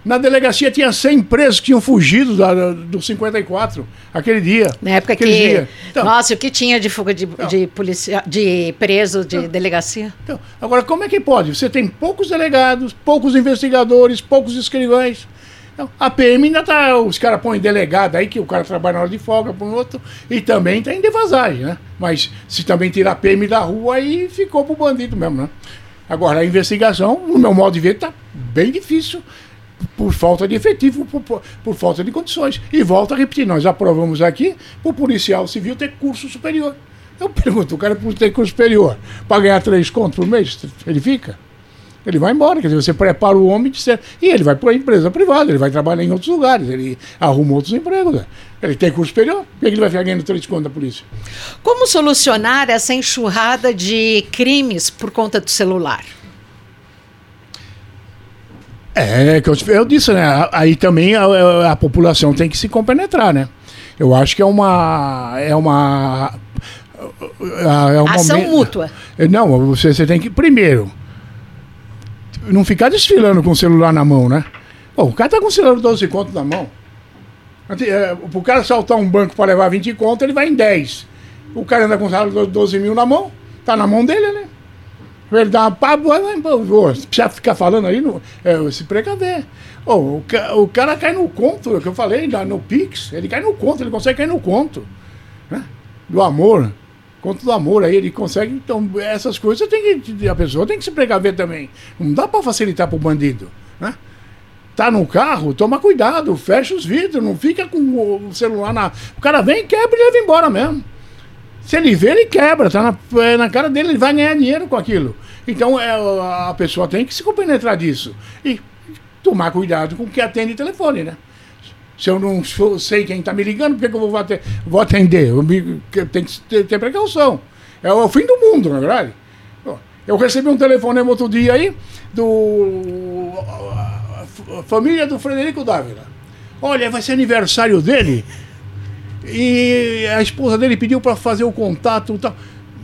Na delegacia tinha 100 presos que tinham fugido da, do 54, aquele dia. Na época que. Dia. Então, nossa, o que tinha de fuga de, então, de, policia, de preso de então, delegacia? Então, agora, como é que pode? Você tem poucos delegados, poucos investigadores, poucos escrivães. Então, a PM ainda tá. Os caras põem delegado aí, que o cara trabalha na hora de folga, põe outro. E também tem devasagem, né? Mas se também tirar a PM da rua, aí ficou pro bandido mesmo, né? Agora, a investigação, no meu modo de ver, tá bem difícil por falta de efetivo, por, por, por, falta de condições. E volta a repetir, nós aprovamos aqui para o policial civil ter curso superior. Eu pergunto, o cara ter curso superior, para ganhar três contos por mês, ele fica? Ele vai embora, quer dizer, você prepara o homem de ser, e ele vai para a empresa privada, ele vai trabalhar em outros lugares, ele arruma outros empregos. Né? Ele tem curso superior, por que ele vai ficar ganhando três contos da polícia? Como solucionar essa enxurrada de crimes por conta do celular? É, que eu, eu disse, né? Aí também a, a, população tem que se compenetrar, né? Eu acho que é uma. É uma. É uma Ação momento, mútua. É, não, você, você tem que. Primeiro, não ficar desfilando com o celular na mão, né? Pô, o cara tá com o celular 12 contos na mão. É, o cara saltar um banco para levar 20 contos, ele vai em 10. O cara anda com o celular 12 mil na mão, tá na mão dele, né? Ele dá uma pá, precisa ficar falando aí, no, é, se precaver. Oh, o, o, cara cai no conto, é que eu falei, no Pix, ele cai no conto, ele consegue cair no conto. Né? Do amor. Conto do amor aí, ele consegue. Então, essas coisas tem que. A pessoa tem que se precaver também. Não dá para facilitar pro bandido. Né? Tá no carro, toma cuidado, fecha os vidros, não fica com o celular na. O cara vem, quebra e leva embora mesmo. Se ele vê, ele quebra, tá na, é, na cara dele, ele vai ganhar dinheiro com aquilo. Então é, a pessoa tem que se compenetrar disso. E tomar cuidado com o que atende telefone, né? Se eu não sei quem está me ligando, por que, eu vou, atender? Eu tenho que ter, ter, precaução. É o fim do mundo, na é verdade. Eu recebi um telefonema outro dia aí do a família do Frederico Dávila. Olha, vai ser aniversário dele e a esposa dele pediu para fazer o contato e tal.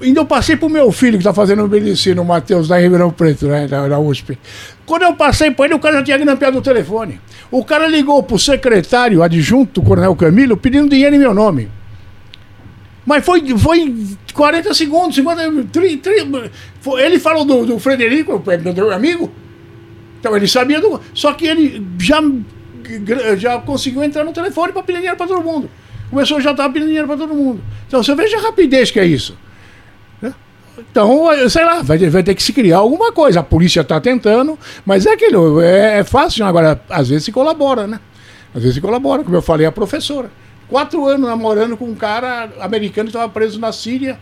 Ainda eu passei pro meu filho que está fazendo medicina, o Matheus, da Ribeirão Preto, né, da USP. Quando eu passei para ele, o cara já tinha grampeado o telefone. O cara ligou pro secretário adjunto, Coronel Camilo, pedindo dinheiro em meu nome. Mas foi, foi 40 segundos, 50, 30, 30 foi, ele falou do, do Frederico, meu amigo. Então ele sabia do. Só que ele já, já conseguiu entrar no telefone para pedir dinheiro para todo mundo começou já estar pedindo dinheiro para todo mundo. Então você veja a rapidez que é isso. Né? Então, sei lá, vai, vai ter que se criar alguma coisa. A polícia está tentando, mas é aquilo, é, é fácil, agora às vezes se colabora, né? Às vezes se colabora, como eu falei, a professora. Quatro anos namorando com um cara americano que estava preso na Síria,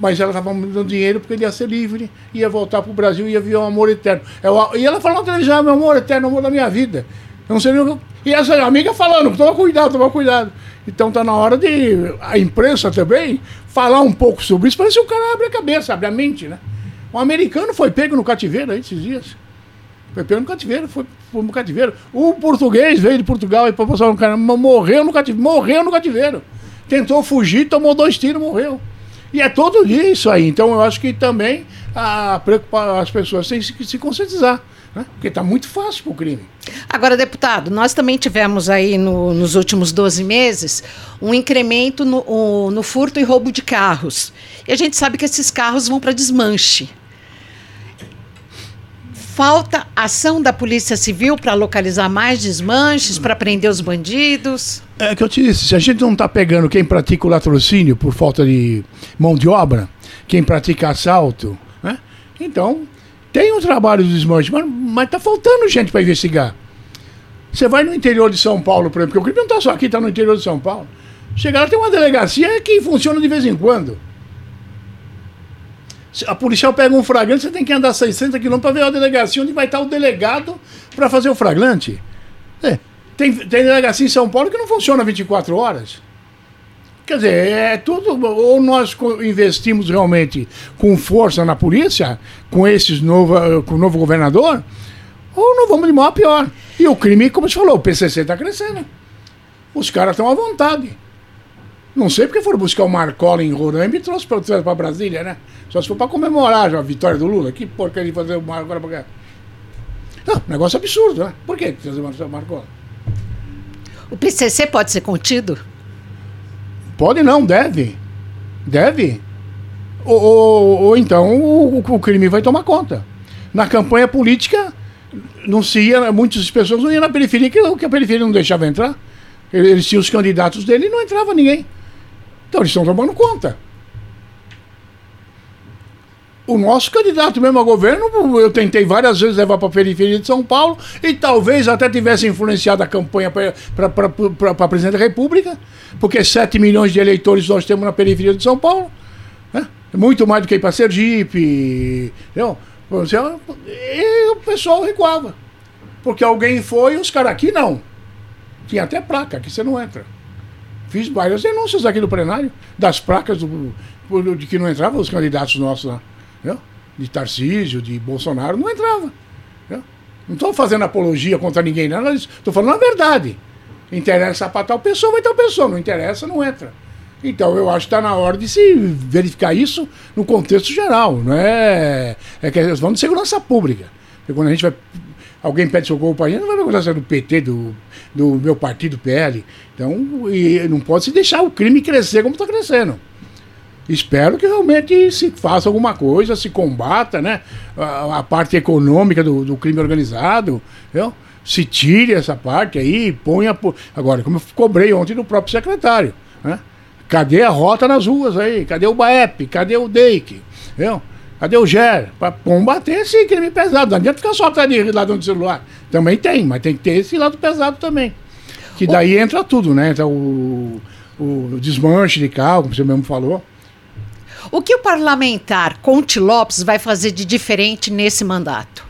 mas ela estava me dando dinheiro porque ele ia ser livre, ia voltar para o Brasil, ia viver um amor eterno. Eu, e ela falou televisão, meu amor eterno, amor da minha vida. Eu não sei nem E essa amiga falando, toma cuidado, toma cuidado. Então tá na hora de a imprensa também falar um pouco sobre isso, para se o cara abre a cabeça, abre a mente, né? Um americano foi pego no cativeiro aí esses dias. Foi pego no cativeiro, foi, no cativeiro. O português veio de Portugal e para passar no cara, morreu no cativeiro, morreu no cativeiro. Tentou fugir, tomou dois tiros, morreu. E é todo dia isso aí. Então eu acho que também a as pessoas têm que se conscientizar. Né? Porque está muito fácil para o crime. Agora, deputado, nós também tivemos aí no, nos últimos 12 meses um incremento no, o, no furto e roubo de carros. E a gente sabe que esses carros vão para desmanche. Falta ação da Polícia Civil para localizar mais desmanches, para prender os bandidos? É que eu te disse, se a gente não está pegando quem pratica o latrocínio por falta de mão de obra, quem pratica assalto, né? então tem um trabalho de desmanche, mas está faltando gente para investigar. Você vai no interior de São Paulo, por exemplo, porque o crime não está só aqui, está no interior de São Paulo. Chega lá, tem uma delegacia que funciona de vez em quando. A policial pega um flagrante, você tem que andar 600 quilômetros para ver a delegacia onde vai estar o delegado para fazer o flagrante. É, tem, tem delegacia em São Paulo que não funciona 24 horas. Quer dizer, é tudo. Ou nós investimos realmente com força na polícia, com esses novo, com o novo governador, ou não vamos de mal a pior. E o crime, como você falou, o PCC está crescendo. Os caras estão à vontade. Não sei porque foram buscar o Marcola em Roraima e trouxe para Brasília, né? Só se for para comemorar já a vitória do Lula. Que porcaria de fazer o Marcola para cá? Não, negócio absurdo, né? Por que trazer o Marcola? O PCC pode ser contido? Pode não, deve. Deve. Ou, ou, ou então o, o, crime vai tomar conta. Na campanha política, não se ia, muitas pessoas não iam na periferia, que, a periferia não deixava entrar. Eles tinham os candidatos dele e não entrava ninguém. Então eles estão tomando conta. O nosso candidato mesmo a governo, eu tentei várias vezes levar para a periferia de São Paulo e talvez até tivesse influenciado a campanha para presidente da República, porque 7 milhões de eleitores nós temos na periferia de São Paulo. Né? Muito mais do que ir para Sergipe. Entendeu? E o pessoal recuava. Porque alguém foi e os caras aqui não. Tinha até placa, aqui você não entra. Fiz várias denúncias aqui no plenário, das placas do, de que não entravam os candidatos nossos lá. De Tarcísio, de Bolsonaro, não entrava. Não estou fazendo apologia contra ninguém, não. Estou falando a verdade. Interessa para tal pessoa, vai tal pessoa. Não interessa, não entra. Então eu acho que está na hora de se verificar isso no contexto geral. Não é, é que vamos de segurança pública. Porque quando a gente vai. Alguém pede socorro para a gente, não vai perguntar se é do PT, do, do meu partido PL. Então, não pode se deixar o crime crescer como está crescendo. Espero que realmente se faça alguma coisa, se combata né, a, a parte econômica do, do, crime organizado, viu? se tire essa parte aí, ponha. Agora, como eu cobrei ontem do próprio secretário, né? cadê a rota nas ruas aí? Cadê o BAEP? Cadê o DEIC? Viu? Cadê o GER? Para combater esse crime pesado. Não adianta ficar só atrás de ladrão de celular. Também tem, mas tem que ter esse lado pesado também. Que daí entra tudo, né? Então, o, o desmanche de carro, como você mesmo falou. O que o parlamentar Conte Lopes vai fazer de diferente nesse mandato?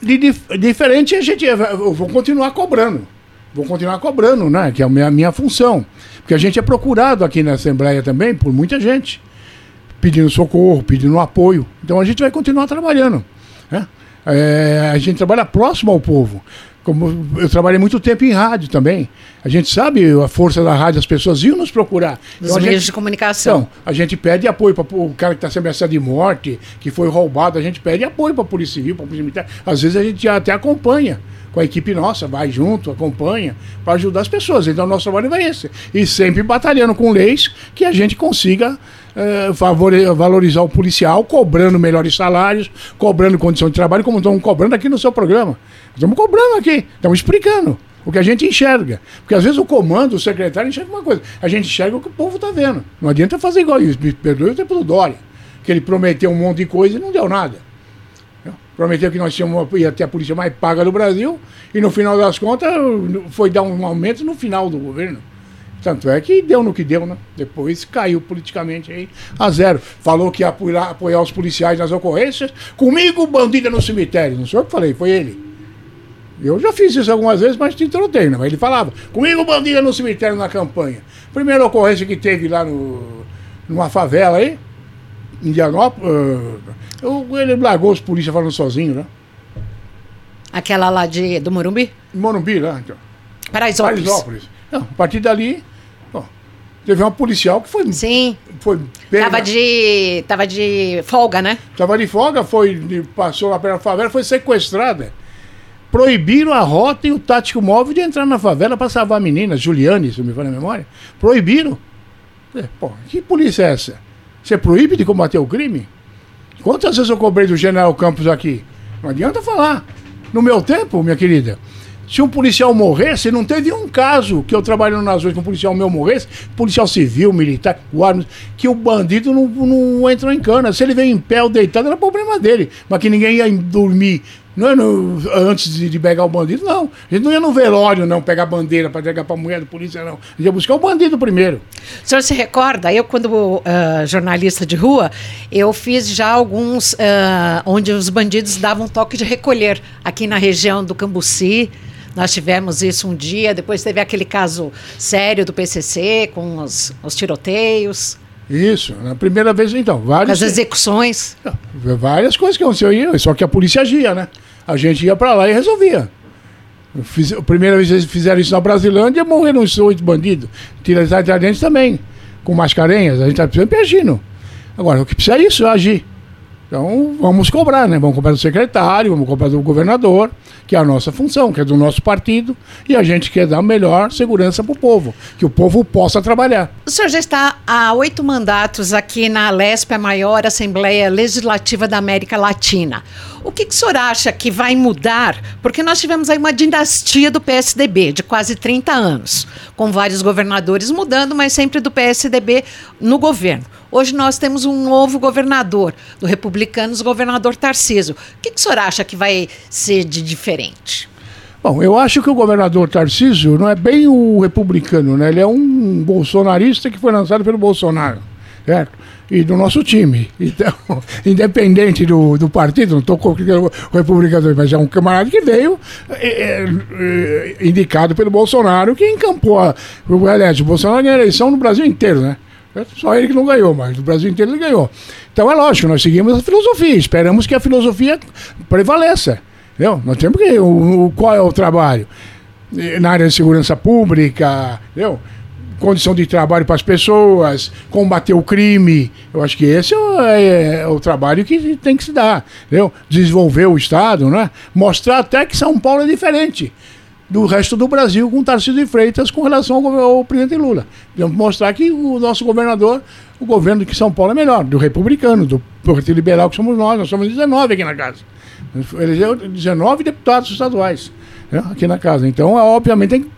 De dif diferente a gente eu vou continuar cobrando. Vou continuar cobrando, né? Que é a minha, minha função. Porque a gente é procurado aqui na Assembleia também por muita gente. Pedindo socorro, pedindo apoio. Então a gente vai continuar trabalhando. Né? É, a gente trabalha próximo ao povo como eu trabalhei muito tempo em rádio também. A gente sabe a força da rádio, as pessoas iam nos procurar. Os então, meios gente, de comunicação. Então, a gente pede apoio para o cara que está sendo ameaçado de morte, que foi roubado, a gente pede apoio para a Polícia Civil, para a Polícia Militar. Às vezes a gente até acompanha com a equipe nossa, vai junto, acompanha, para ajudar as pessoas. Então, o nosso trabalho vai esse. E sempre batalhando com leis que a gente consiga é, valorizar o policial, cobrando melhores salários, cobrando condição de trabalho, como estamos cobrando aqui no seu programa. Estamos cobrando aqui, estamos explicando o que a gente enxerga. Porque às vezes o comando, o secretário enxerga uma coisa, a gente enxerga o que o povo está vendo. Não adianta fazer igual isso. Me perdoe o tempo do Dória, que ele prometeu um monte de coisa e não deu nada. Prometeu que nós tínhamos, ia ter a polícia mais paga do Brasil e no final das contas foi dar um aumento no final do governo. Tanto é que deu no que deu, né? Depois caiu politicamente aí a zero. Falou que ia apoiar, apoiar os policiais nas ocorrências. Comigo, bandida no cemitério. Não sou eu que falei, foi ele. Eu já fiz isso algumas vezes, mas te trotei, né? Mas ele falava, comigo bandida no cemitério na campanha. Primeira ocorrência que teve lá no, numa favela aí, em Indianópolis, uh, ele largou os polícias falando sozinho, né? Aquela lá de, do Morumbi? Morumbi, né? Então. Paraisópolis. Paraisópolis. Não, a partir dali, Teve uma policial que foi. Sim. Foi pega. Tava de. Tava de folga, né? Tava de folga, foi. Passou lá pela favela, foi sequestrada. Proibiram a rota e o tático móvel de entrar na favela para salvar a menina, Juliane, se me fala a memória. Proibiram. Pô, que polícia é essa? Você proíbe de combater o crime? Quantas vezes eu cobrei do General Campos aqui? Não adianta falar. No meu tempo, minha querida, se um policial morresse, não teve um caso que eu trabalhando nas ruas que um policial meu morresse, policial civil, militar, guarda, que o bandido não, não entrou em cana. Se ele veio em pé ou deitado, era problema dele. Mas que ninguém ia dormir não é no, antes de, de, pegar o bandido, não. A gente não ia no velório, não, pegar bandeira para entregar para a mulher da polícia, não. A gente ia buscar o bandido primeiro. O senhor se recorda? Eu, quando uh, jornalista de rua, eu fiz já alguns uh, onde os bandidos davam toque de recolher aqui na região do Cambuci. Nós tivemos isso um dia, depois teve aquele caso sério do PCC com os, os tiroteios. Isso, na primeira vez, então, várias... As execuções. Várias coisas que aconteceram, só que a polícia agia, né? A gente ia para lá e resolvia. Fiz, a primeira vez que eles fizeram isso na Brasilândia, morreram uns oito bandidos. Tiradentes também, com mascarenhas, a gente está sempre agindo. Agora, o que precisa é isso, agir. Então, vamos cobrar, né? Vamos cobrar do secretário, vamos cobrar do governador, que é a nossa função, que é do nosso partido, e a gente quer dar melhor segurança para o povo, que o povo possa trabalhar. O senhor já está há oito mandatos aqui na Lesp, a maior Assembleia Legislativa da América Latina. O que, que o senhor acha que vai mudar? Porque nós tivemos aí uma dinastia do PSDB de quase 30 anos, com vários governadores mudando, mas sempre do PSDB no governo. Hoje nós temos um novo governador, do Republicanos, o governador Tarciso. O que, que o senhor acha que vai ser de diferente? Bom, eu acho que o governador Tarcísio não é bem o republicano, né? Ele é um bolsonarista que foi lançado pelo Bolsonaro, certo? E do nosso time. Então, independente do, do partido, não estou colocando o republicano, mas é um camarada que veio é, é, indicado pelo Bolsonaro, que encampou. A, aliás, o Bolsonaro ganhou a eleição no Brasil inteiro, né? Só ele que não ganhou, mas o Brasil inteiro ele ganhou. Então é lógico, nós seguimos a filosofia, esperamos que a filosofia prevaleça. Entendeu? Nós temos que. O, o, qual é o trabalho? Na área de segurança pública, entendeu? condição de trabalho para as pessoas, combater o crime. Eu acho que esse é, é, o trabalho que tem que se dar. Entendeu? Desenvolver o Estado, né? mostrar até que São Paulo é diferente do resto do Brasil com Tarcísio de Freitas com relação ao, ao presidente Lula. Vamos mostrar que o nosso governador, o governo de São Paulo é melhor, do republicano, do Partido Liberal que somos nós, nós somos 19 aqui na casa. Elegeu 19 deputados estaduais né, aqui na casa. Então, é, obviamente, tem que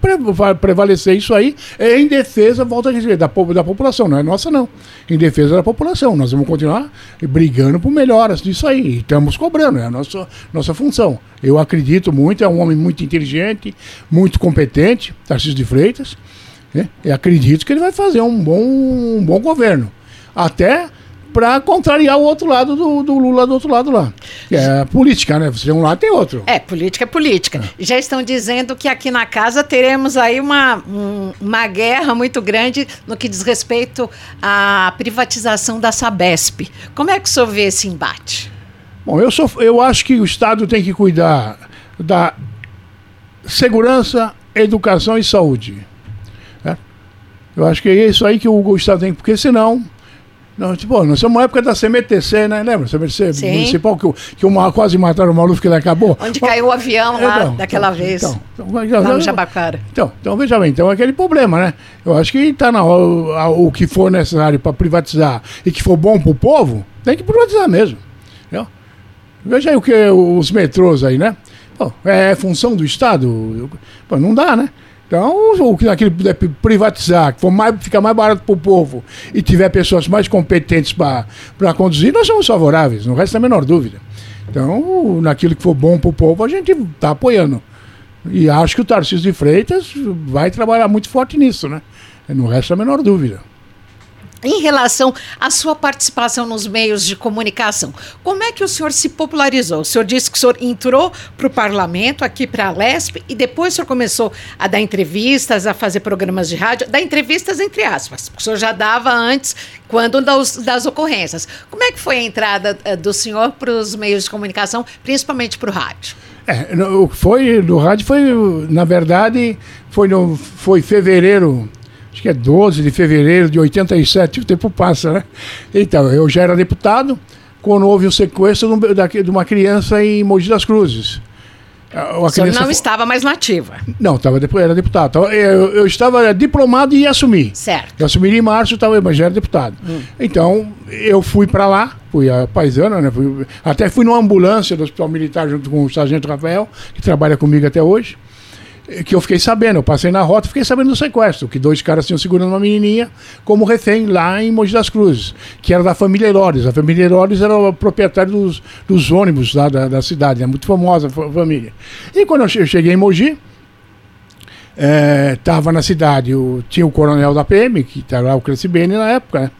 prevalecer isso aí em defesa, volta a dizer, da, da população. Não é nossa, não. Em defesa da população. Nós vamos continuar brigando por melhoras disso aí. E estamos cobrando, é a nossa, nossa função. Eu acredito muito, é um homem muito inteligente, muito competente, Tarcísio de Freitas. Né? E acredito que ele vai fazer um bom, um bom governo. Até para contrariar o outro lado do, do, Lula do outro lado lá. Que é política, né? Você tem um lado tem outro. É, política é política. É. Já estão dizendo que aqui na casa teremos aí uma, um, uma guerra muito grande no que diz respeito à privatização da Sabesp. Como é que o senhor vê esse embate? Bom, eu, sou, eu acho que o Estado tem que cuidar da segurança, educação e saúde. Né? Eu acho que é isso aí que o, o Estado tem, porque senão não, tipo, nós somos uma época da CMTC, né? Lembra? CMTC Sim. municipal, que, que uma, quase mataram o Maluf que ele acabou. Onde Mas, caiu o avião lá então, daquela então, vez. Então, então, lá no. Então, então, veja bem, então é aquele problema, né? Eu acho que está na hora, o que for necessário para privatizar e que for bom para o povo, tem que privatizar mesmo. Entendeu? Veja aí o que os metrôs aí, né? Pô, é função do Estado? Pô, não dá, né? Então, o que aquilo puder privatizar, que for mais, ficar mais barato para o povo e tiver pessoas mais competentes para conduzir, nós somos favoráveis, não resta a menor dúvida. Então, naquilo que for bom para o povo, a gente está apoiando. E acho que o Tarcísio de Freitas vai trabalhar muito forte nisso, né? Não resta a menor dúvida em relação à sua participação nos meios de comunicação. Como é que o senhor se popularizou? O senhor disse que o senhor entrou para o parlamento, aqui para a LESP, e depois o senhor começou a dar entrevistas, a fazer programas de rádio, dar entrevistas entre aspas, o senhor já dava antes, quando das, das ocorrências. Como é que foi a entrada uh, do senhor para os meios de comunicação, principalmente para o rádio? É, foi do rádio foi, na verdade, foi no foi fevereiro acho que é 12 de fevereiro de 87, o tempo passa, né? Então, eu já era deputado quando houve o sequestro de uma criança em Mogi das Cruzes. O senhor não estava mais nativa? Não, tava, era deputado. Eu, eu estava diplomado e ia assumir. Certo. Eu assumiria em março, tava, mas já era deputado. Hum. Então, eu fui para lá, fui a paisana, né? Fui, até fui numa ambulância do Hospital Militar junto com o Sargento Rafael, que trabalha comigo até hoje que eu fiquei sabendo, eu passei na rota e fiquei sabendo do sequestro, que dois caras tinham segurando uma menininha como refém lá em Mogi das Cruzes, que era da família Herodes. A família Herodes era o proprietário dos, dos ônibus lá da, da cidade, é muito famosa a família. E quando eu cheguei em Mogi, estava é, na cidade, o, tinha o coronel da PM, que estava o Crescibene na época, né?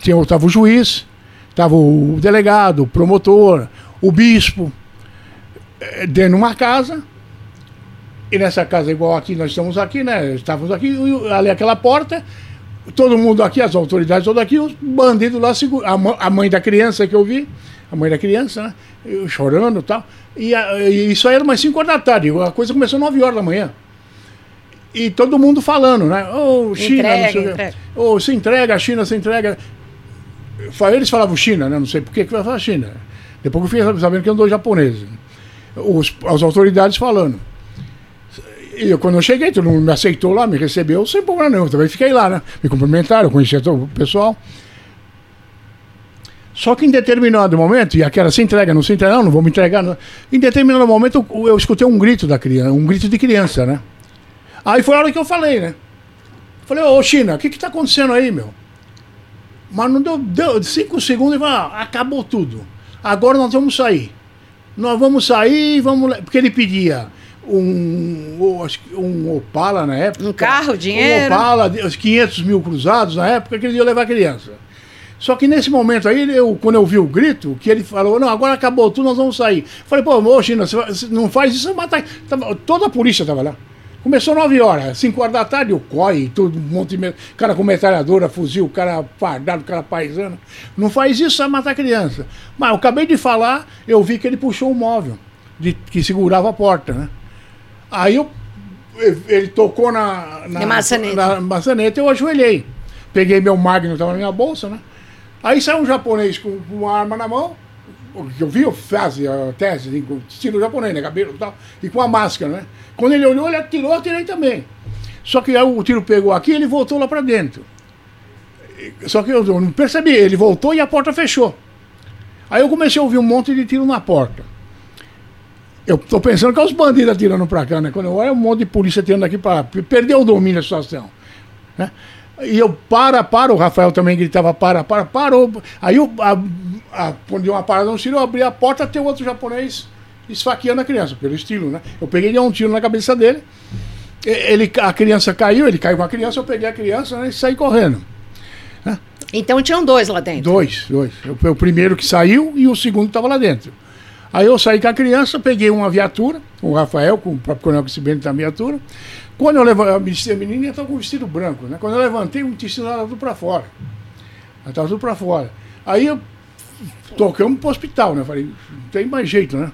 tinha, estava o juiz, estava o delegado, o promotor, o bispo, é, dentro de uma casa e nessa casa, igual aqui, nós estamos aqui, né? Estávamos aqui, ali aquela porta, todo mundo aqui, as autoridades todas aqui, os bandidos lá, a mãe da criança que eu vi, a mãe da criança, né? Eu chorando e tal. E, e isso aí era umas 5 horas da tarde, a coisa começou 9 horas da manhã. E todo mundo falando, né? Ô, oh, China, entrega, não sei entrega. Oh, se entrega, a China se entrega. Eles falavam China, né? Não sei por que que falar China. Depois eu fui sabendo que eram dois japoneses. Os, as autoridades falando. E eu, quando eu cheguei, todo mundo me aceitou lá, me recebeu, sem problema nenhum. Também fiquei lá, né? Me cumprimentaram, conheci todo o pessoal. Só que em determinado momento, e aquela se entrega, não se entrega, não, não vou me entregar. Não. Em determinado momento eu, escutei um grito da criança, um grito de criança, né? Aí foi a hora que eu falei, né? Falei, ô China, o que que tá acontecendo aí, meu? Mas não deu, deu cinco segundos e falou, ah, acabou tudo. Agora nós vamos sair. Nós vamos sair, vamos. Porque ele pedia um, um Opala na época. Um carro, dinheiro. Um Opala, os 500 mil cruzados na época, que ele ia levar a criança. Só que nesse momento aí, eu, quando eu vi o grito, que ele falou, não, agora acabou tudo, nós vamos sair. Falei, pô, ô China, você não faz isso, mata. Toda a polícia estava lá. Começou 9 horas, 5 horas da tarde, o COI, tudo, um monte de. cara com metralhadora, fuzil, cara fardado, cara paisano. Não faz isso, vai matar criança. Mas eu acabei de falar, eu vi que ele puxou um móvel de, que segurava a porta, né? Aí eu, ele tocou na, na, maçaneta. na maçaneta eu ajoelhei. Peguei meu magno, estava na minha bolsa, né? Aí saiu um japonês com uma arma na mão, que eu vi, eu fazia a tese, assim, com estilo japonês, né? Cabelo e tal, e com a máscara, né? Quando ele olhou, ele atirou, atirei também. Só que aí o tiro pegou aqui e ele voltou lá para dentro. Só que eu não percebi, ele voltou e a porta fechou. Aí eu comecei a ouvir um monte de tiro na porta. Eu tô pensando que é os bandidos atirando pra cá, né? Quando eu olho, é um monte de polícia atirando aqui pra perder o domínio da situação. Né? E eu, para, para, o Rafael também gritava, para, para, parou. Aí eu, a, a, quando deu uma parada no tiro, eu abri a porta, tem outro japonês esfaqueando a criança, pelo estilo, né? Eu peguei um tiro na cabeça dele, ele, a criança caiu, ele caiu com a criança, eu peguei a criança né, e saí correndo. Né? Então tinham dois lá dentro? Dois, dois. Eu, o primeiro que saiu e o segundo estava lá dentro. Aí eu saí com a criança, peguei uma viatura, o Rafael, com o próprio Coronel Cibene da viatura. Quando eu levantei, a menina estava com um vestido branco, né? Quando eu levantei, o intestino estava tudo para fora. Estava tudo para fora. Aí eu tocamos para o hospital, né? Falei, não tem mais jeito, né?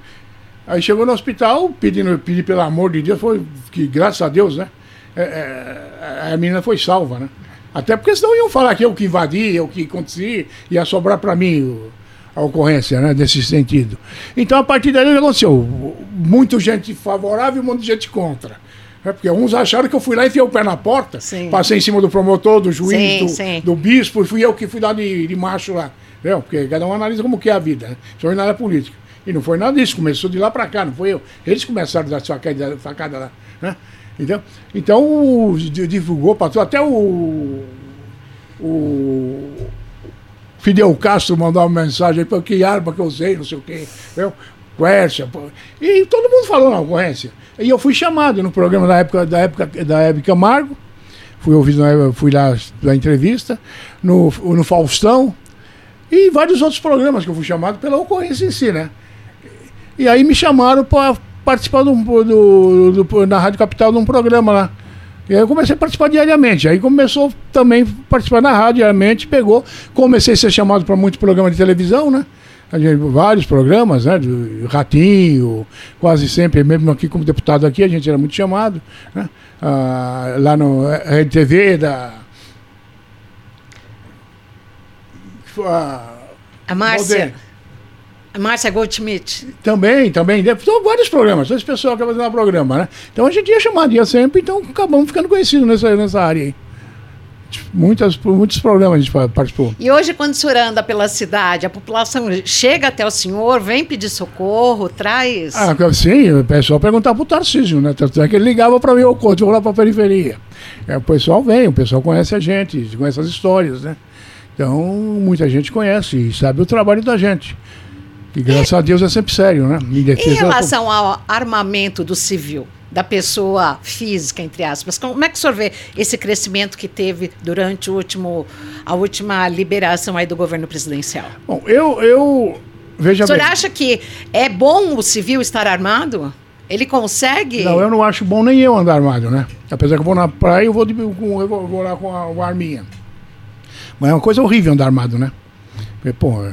Aí chegou no hospital, pedindo, pedi pelo amor de Deus, foi que graças a Deus, né? É, é, a menina foi salva, né? Até porque senão iam falar que eu que invadi, eu que aconteci, ia sobrar para mim o, a ocorrência, né, nesse sentido. Então, a partir daí, aconteceu? Muita gente favorável e muita gente contra. Né, porque uns acharam que eu fui lá e enfiei o pé na porta, sim. passei em cima do promotor, do juiz, sim, do, sim. do, bispo, e fui eu que fui lá de, de macho lá. Entendeu? Porque cada um analisa como que é a vida, né? Só na área política. E não foi nada disso, começou de lá para cá, não foi eu. Eles começaram a dar facada, facada lá. Né? Então, então divulgou para até o, o Fidel Castro mandou uma mensagem para que arma que eu usei, não sei o quê. Eu, Quércia, e todo mundo falou na ocorrência. E eu fui chamado no programa da época da época da Hebe Camargo, fui ouvido, fui lá da entrevista, no, no Faustão, e vários outros programas que eu fui chamado pela ocorrência em si, né? E aí me chamaram para participar do, do, do, na Rádio Capital de um programa lá. E aí eu comecei a participar diariamente. Aí começou também a participar na rádio diariamente, pegou. Comecei a ser chamado para muitos programas de televisão, né? vários programas, né? Ratinho, quase sempre, mesmo aqui como deputado aqui, a gente era muito chamado, né? Ah, lá no Rede TV da. A, a Márcia. Márcia Goldschmidt. Também, também. São vários programas. Esse pessoal que vai fazer o programa, né? Então a gente ia chamar dia sempre, então acabamos ficando conhecidos nessa, nessa área aí. Muitas, muitos programas a gente participou. E hoje, quando o senhor anda pela cidade, a população chega até o senhor, vem pedir socorro, traz. Ah, sim, o pessoal perguntava pro Tarcísio, né? Tanto é que ele ligava para mim, eu vou lá para a periferia. É, o pessoal vem, o pessoal conhece a gente, conhece as histórias, né? Então, muita gente conhece e sabe o trabalho da gente. E graças e, a Deus é sempre sério, né? Em, em relação ao armamento do civil, da pessoa física, entre aspas, como é que o senhor vê esse crescimento que teve durante o último, a última liberação aí do governo presidencial? Bom, eu, eu veja O senhor bem. acha que é bom o civil estar armado? Ele consegue? Não, eu não acho bom nem eu andar armado, né? Apesar que eu vou na praia, eu vou, de, eu vou lá com a, com a arminha. Mas é uma coisa horrível andar armado, né? Porque, pô,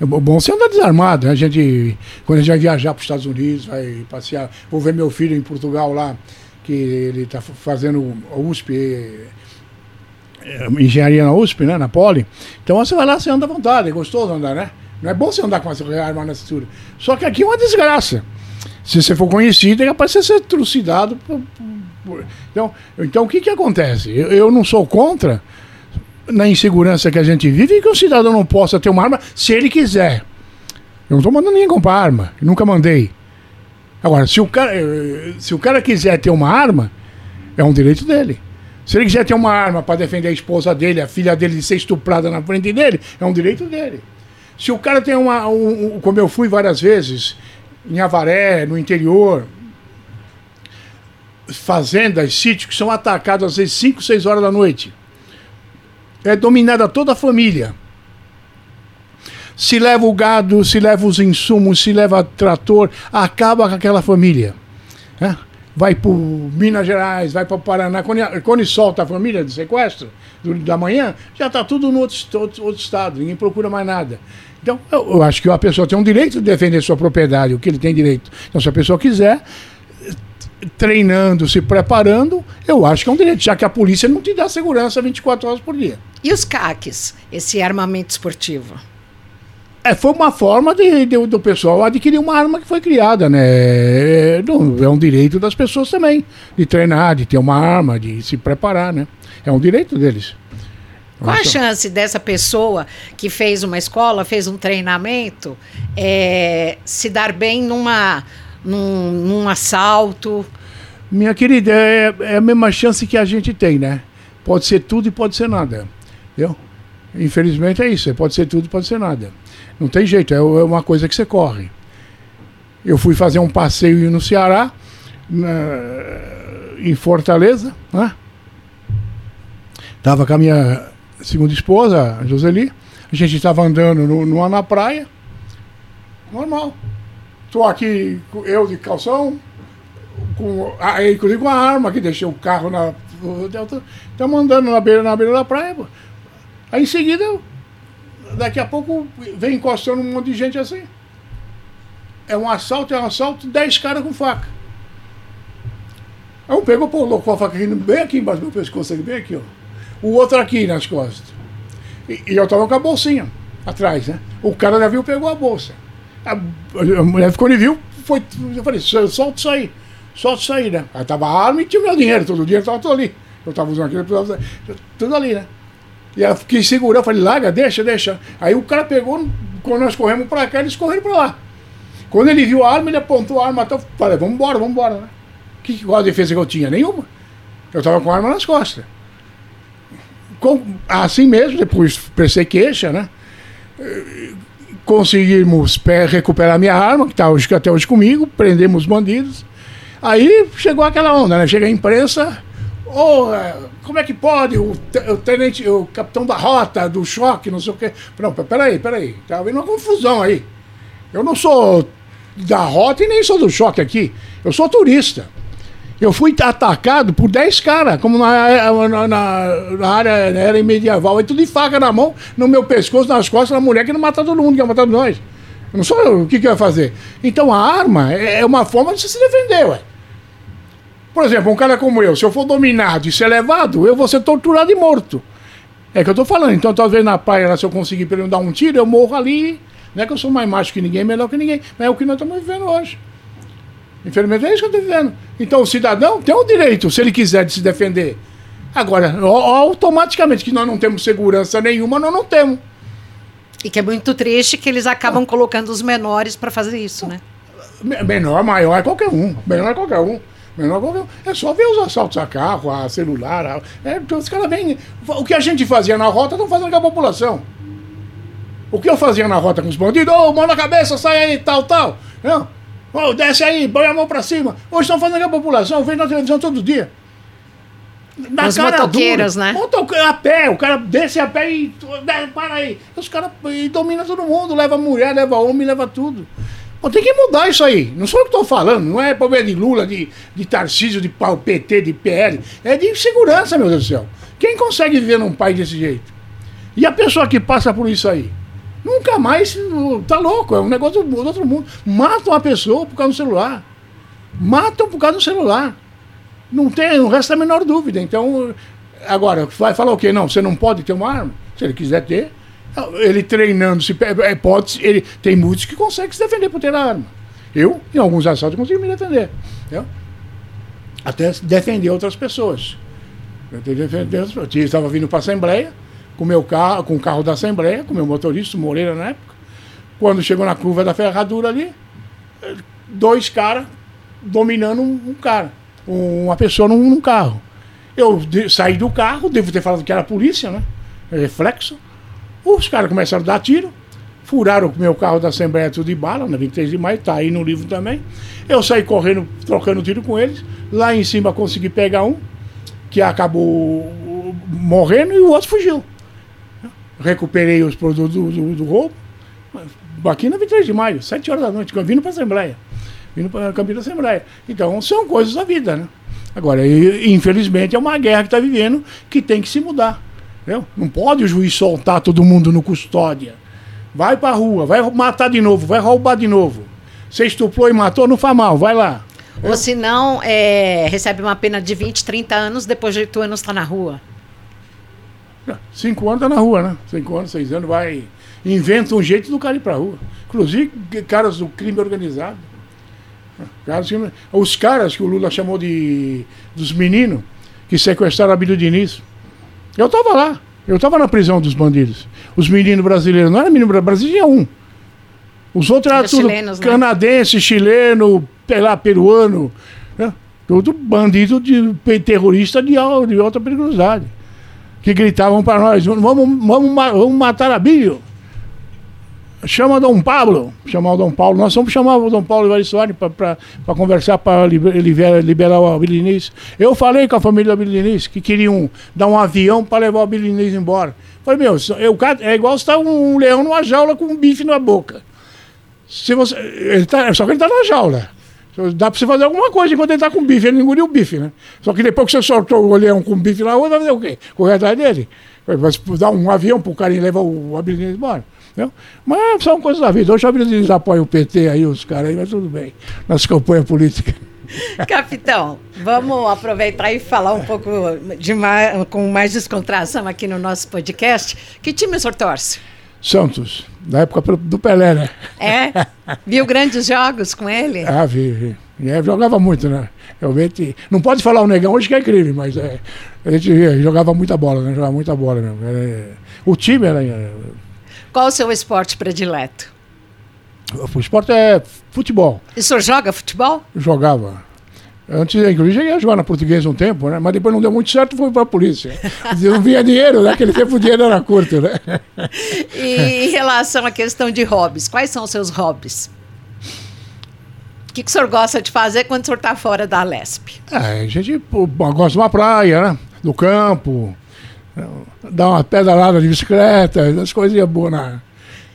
é bom você andar desarmado, né? A gente, quando a gente vai viajar para os Estados Unidos, vai passear. Vou ver meu filho em Portugal lá, que ele está fazendo USP, é, engenharia na USP, né? Na Poli. Então você vai lá, você anda à vontade, é gostoso andar, né? Não é bom você andar com essa arma na cintura. Só que aqui é uma desgraça. Se você for conhecido, é capaz de ser trucidado. Então, então o que, que acontece? Eu, eu não sou contra na insegurança que a gente vive que o cidadão não possa ter uma arma se ele quiser. Eu não estou mandando ninguém comprar arma, nunca mandei. Agora, se o, cara, eh, se o cara quiser ter uma arma, é um direito dele. Se ele quiser ter uma arma para defender a esposa dele, a filha dele de ser estuprada na frente dele, é um direito dele. Se o cara tem uma. Um, um, como eu fui várias vezes, em Avaré, no interior, fazendas, sítios que são atacados às vezes 5, 6 horas da noite é dominada toda a família. Se leva o gado, se leva os insumos, se leva trator, acaba com aquela família. É? Vai para Minas Gerais, vai para Paraná. Quando, quando solta a família de sequestro, do, da manhã, já está tudo no outro, outro, outro, estado, ninguém procura mais nada. Então, eu, eu acho que a pessoa tem um direito de defender sua propriedade, o que ele tem direito. Então, se a pessoa quiser, treinando, se preparando, eu acho que é um direito, já que a polícia não te dá segurança 24 horas por dia. E os CACs, esse armamento esportivo? É, foi uma forma de, de, do pessoal adquirir uma arma que foi criada, né? É, é um direito das pessoas também, de treinar, de ter uma arma, de se preparar, né? É um direito deles. Qual a chance dessa pessoa que fez uma escola, fez um treinamento, é, se dar bem numa, num, num assalto? Minha querida, é, é, a mesma chance que a gente tem, né? Pode ser tudo e pode ser nada. Entendeu? Infelizmente é isso, pode ser tudo e pode ser nada. Não tem jeito, é, é uma coisa que você corre. Eu fui fazer um passeio no Ceará, na, em Fortaleza, né? Tava com a minha segunda esposa, a Joseli. A gente estava andando no, no, na praia. Normal. Estou aqui, eu de calção, com, inclusive com a arma que deixei o carro na. Estamos andando na beira, na beira da praia. Aí em seguida, daqui a pouco vem encostando um monte de gente assim. É um assalto, é um assalto, dez caras com faca. Aí um pegou, colocou a faca aqui, bem aqui embaixo do meu pescoço, bem aqui, ó. O outro aqui nas costas. E, e eu tava com a bolsinha atrás, né? O cara já viu, pegou a bolsa. A, a mulher ficou, viu, foi. Eu falei, solta isso aí. Solta isso aí, né? Aí tava a arma e tinha o meu dinheiro, todo o dinheiro tava todo ali. Eu tava usando aquilo, tudo ali, né? E ela quis segurar, eu falei, larga, deixa, deixa. Aí o cara pegou, quando nós corremos pra cá, eles correram pra lá. Quando ele viu a arma, ele apontou a arma, então, falei, vamos embora, vamos embora, né? Que, qual a defesa que eu tinha? Nenhuma. Eu tava com a arma nas costas. Com, assim mesmo, depois prestei queixa, né? Conseguimos recuperar minha arma, que está hoje, até hoje comigo, prendemos bandidos. Aí chegou aquela onda, né? Chega a imprensa, oh, como é que pode? O, o, tenente, o capitão da rota, do choque, não sei o quê. Não, peraí, peraí. Tá havendo uma confusão aí. Eu não sou da rota e nem sou do choque aqui. Eu sou turista. Eu fui atacado por 10 caras, como na, na, na, área, na era medieval. Aí tudo de faca na mão, no meu pescoço, nas costas da mulher que não matou todo mundo, que ia matar nós. Eu não sou o que, que eu ia fazer. Então a arma é, é uma forma de se defender, ué. Por exemplo, um cara como eu, se eu for dominado e ser levado, eu vou ser torturado e morto. É que eu tô falando. Então, talvez na praia, se eu conseguir não dar um tiro, eu morro ali. Não é que eu sou mais macho que ninguém, melhor que ninguém. Mas é o que nós estamos vivendo hoje. Infelizmente é isso que eu estou vivendo. Então o cidadão tem o direito, se ele quiser, de se defender. Agora, automaticamente que nós não temos segurança nenhuma, nós não temos. E que é muito triste que eles acabam colocando os menores para fazer isso, né? Menor, maior é qualquer um. Menor é qualquer um. Menor é qualquer um. É só ver os assaltos a carro, a celular. A... É, os caras vêm. O que a gente fazia na rota, estão fazendo com a população. O que eu fazia na rota com os bandidos? Ô, oh, mão na cabeça, sai aí, tal, tal. Não. Oh, desce aí, põe a mão pra cima. Hoje estão fazendo a população, eu vejo na televisão todo dia. Na Os motoqueiros, dura. né? A pé, o cara desce a pé e para aí. Os caras dominam todo mundo, leva mulher, leva homem, leva tudo. Pô, tem que mudar isso aí. Não sou eu que estou falando, não é problema de Lula, de, de Tarcísio, de PT, de PL. É de segurança, meu Deus do céu. Quem consegue viver num país desse jeito? E a pessoa que passa por isso aí? Nunca mais. Tá louco, é um negócio do outro mundo. Matam a pessoa por causa do celular. Matam por causa do celular. Não tem, não resta a menor dúvida. Então, agora, vai falar o quê? Não, você não pode ter uma arma. Se ele quiser ter, ele treinando, se é, pode, ele tem muitos que conseguem se defender por ter a arma. Eu, em alguns assaltos, consigo me defender. Entendeu? Até defender outras pessoas. Eu estava vindo para a Assembleia com meu carro, com o carro da Assembleia, com meu motorista, Moreira na época. Quando chegou na curva da ferradura ali, dois caras dominando um, cara uma pessoa num, num carro. Eu de, saí do carro, devo ter falado que era polícia, né? Reflexo. Os caras começaram a dar tiro, furaram o meu carro da Assembleia tudo de bala, na 23 de maio, tá aí no livro também. Eu saí correndo, trocando tiro com eles. Lá em cima consegui pegar um, que acabou morrendo, e o outro fugiu. Recuperei os produtos do, do, do roubo. Aqui na 23 de maio, 7 horas da noite, vindo para a Assembleia vindo para a Campina Assembleia. Então, são coisas da vida, né? Agora, infelizmente, é uma guerra que está vivendo que tem que se mudar. Entendeu? Não pode o juiz soltar todo mundo no custódia. Vai para a rua, vai matar de novo, vai roubar de novo. Você estuprou e matou, não faz mal, vai lá. Ou se não, é, recebe uma pena de 20, 30 anos, depois de 8 anos está na rua. Cinco anos está na rua, né? Cinco anos, seis anos, vai. Inventa um jeito do cara ir para a rua. Inclusive, caras do crime organizado. Os caras que o Lula chamou de dos meninos que sequestraram a Bíblia Diniz. Eu estava lá. Eu estava na prisão dos bandidos. Os meninos brasileiros. Não era menino brasileiro, tinha um. Os outros eram tudo chilenos, né? canadense, chileno, lá, peruano. Né? Tudo bandido de terrorista de, de alta periculosidade. Que gritavam para nós: vamos, vamos, vamos matar a Bíblia chama Dom Pablo, chamar o Dom Paulo. Nós vamos chamar o Dom Paulo Evaristo Soares para conversar, para liberar, liberar o Abiliniz. Eu falei com a família do Abiliniz que queriam dar um avião para levar o Abiliniz embora. Falei, meu, eu, é igual estar um leão numa jaula com um bife na boca. Se você, ele tá, só que ele está na jaula. Dá para você fazer alguma coisa enquanto ele está com bife. Ele engoliu o bife, né? Só que depois que você soltou o leão com bife na rua, vai fazer o quê? Correr atrás dele? Vai dar um avião para o cara e levar o Abiliniz embora. Entendeu? Mas são coisas da vida. Hoje a vida eles apoiam o PT aí, os caras aí, mas tudo bem. Nossa campanha política. Capitão, vamos aproveitar e falar um pouco de mais, com mais descontração aqui no nosso podcast. Que time o senhor torce? Santos, na época do Pelé, né? É? Viu grandes jogos com ele? Ah, vi, vi. É, jogava muito, né? Realmente. Não pode falar o negão hoje que é crime, mas é, a gente jogava muita bola, né? Jogava muita bola mesmo. Era, o time era qual o seu esporte predileto? O esporte é futebol. E o senhor joga futebol? Jogava. Antes, inclusive, cheguei a jogar na portuguesa um tempo, né? Mas depois não deu muito certo, fui para a polícia. não vinha dinheiro, né? Naquele tempo o dinheiro era curto, né? E em relação à questão de hobbies, quais são os seus hobbies? O que, que o senhor gosta de fazer quando o senhor está fora da Lesp? É, a gente gosta de uma praia, né? Do campo, dar uma pedalada de bicicleta, as coisinhas boas na.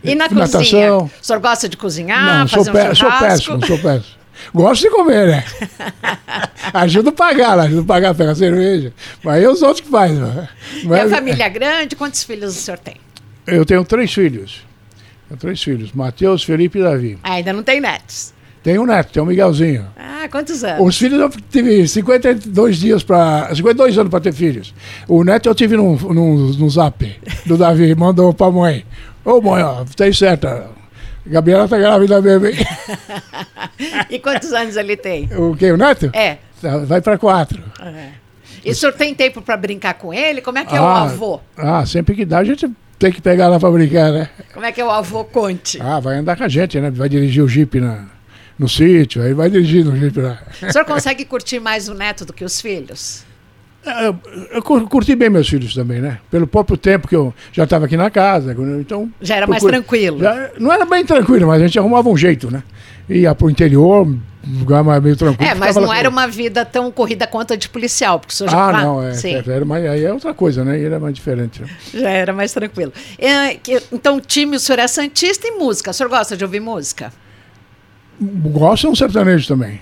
E na natação. cozinha? O senhor gosta de cozinhar? Não, fazer sou, um sou péssimo, sou péssimo. Gosto de comer, né? ajuda a pagar, ajuda a pagar, pegar cerveja. Mas aí os outros que fazem. Né? Mas... A família grande? Quantos filhos o senhor tem? Eu tenho três filhos. Tenho três filhos, Matheus, Felipe e Davi. Ah, ainda não tem netos? Tem um neto, tem um Miguelzinho. Ah, quantos anos? Os filhos eu tive 52 dias para. 52 anos para ter filhos. O neto eu tive no, no, no zap do Davi, mandou pra mãe. Ô mãe, ó, tem certo. Gabriela tá grávida mesmo, hein? e quantos anos ele tem? O que? O neto? É. Vai para quatro. É. E o senhor tem tempo para brincar com ele? Como é que é o Ah, avô? Ah, sempre que dá, a gente tem que pegar lá para brincar, né? Como é que é o avô? Conte. Ah, vai andar com a gente, né? Vai dirigir o Jeep na, no sítio, aí vai dirigir no Jeep lá. O senhor consegue curtir mais o neto do que os filhos? É, Eu, eu cur- curti bem meus filhos também, né? Pelo próprio tempo que eu já estava aqui na casa, então... Já era mais tranquilo. já- não era bem tranquilo, mas a gente arrumava um jeito, né? Ia pro interior, um lugar mais meio tranquilo. É, mas não lá era uma vida tão corrida quanto a de policial, porque o senhor já Ah, não, é, certo, era mais, aí é outra coisa, né? Era mais diferente. né? já era mais tranquilo. É, que- então, time, o senhor é santista e música. O senhor gosta de ouvir música? Gosto é um sertanejo também.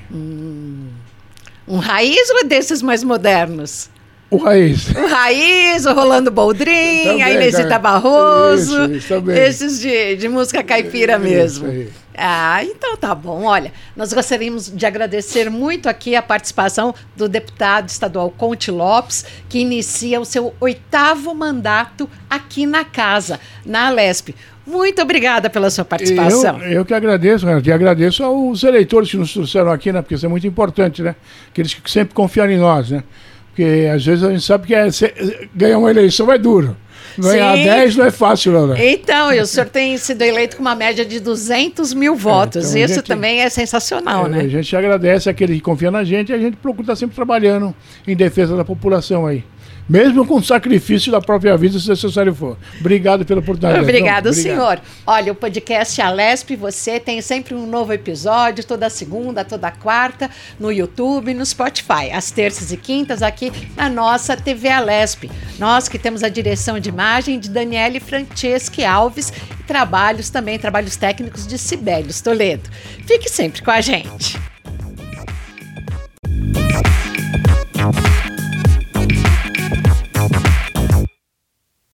Um raiz ou é desses mais modernos? O Raiz. O Raiz, o Rolando Boldrin, Também, a Inesita. Barroso. Isso, isso também. esses de, de música caipira mesmo. Isso aí. Ah, então tá bom. Olha, nós gostaríamos de agradecer muito aqui a participação do deputado estadual Conte Lopes, que inicia o seu oitavo mandato aqui na casa, na Alesp. Muito obrigada pela sua participação. Eu, eu que agradeço, Renato, e agradeço aos eleitores que nos trouxeram aqui, né? Porque isso é muito importante, né? Aqueles que sempre confiaram em nós, né? Porque às vezes a gente sabe que é, ganhar uma eleição é duro. Ganhar Sim. 10 não é fácil, não, né? Então, e o senhor tem sido eleito com uma média de 200 mil votos. então a Isso gente- também é sensacional, É, né? A gente agradece aquele que confia na gente e a gente procura estar sempre trabalhando em defesa da população aí mesmo com o sacrifício da própria vida, se necessário for. Obrigado pela oportunidade. Obrigado, senhor. Olha, o podcast Alesp, você tem sempre um novo episódio, toda segunda, toda quarta, no YouTube e no Spotify. Às terças e quintas, aqui na nossa TV Alesp. Nós que temos a direção de imagem de Daniele Franceschi Alves e trabalhos também, trabalhos técnicos de Sibelius Toledo. Fique sempre com a gente.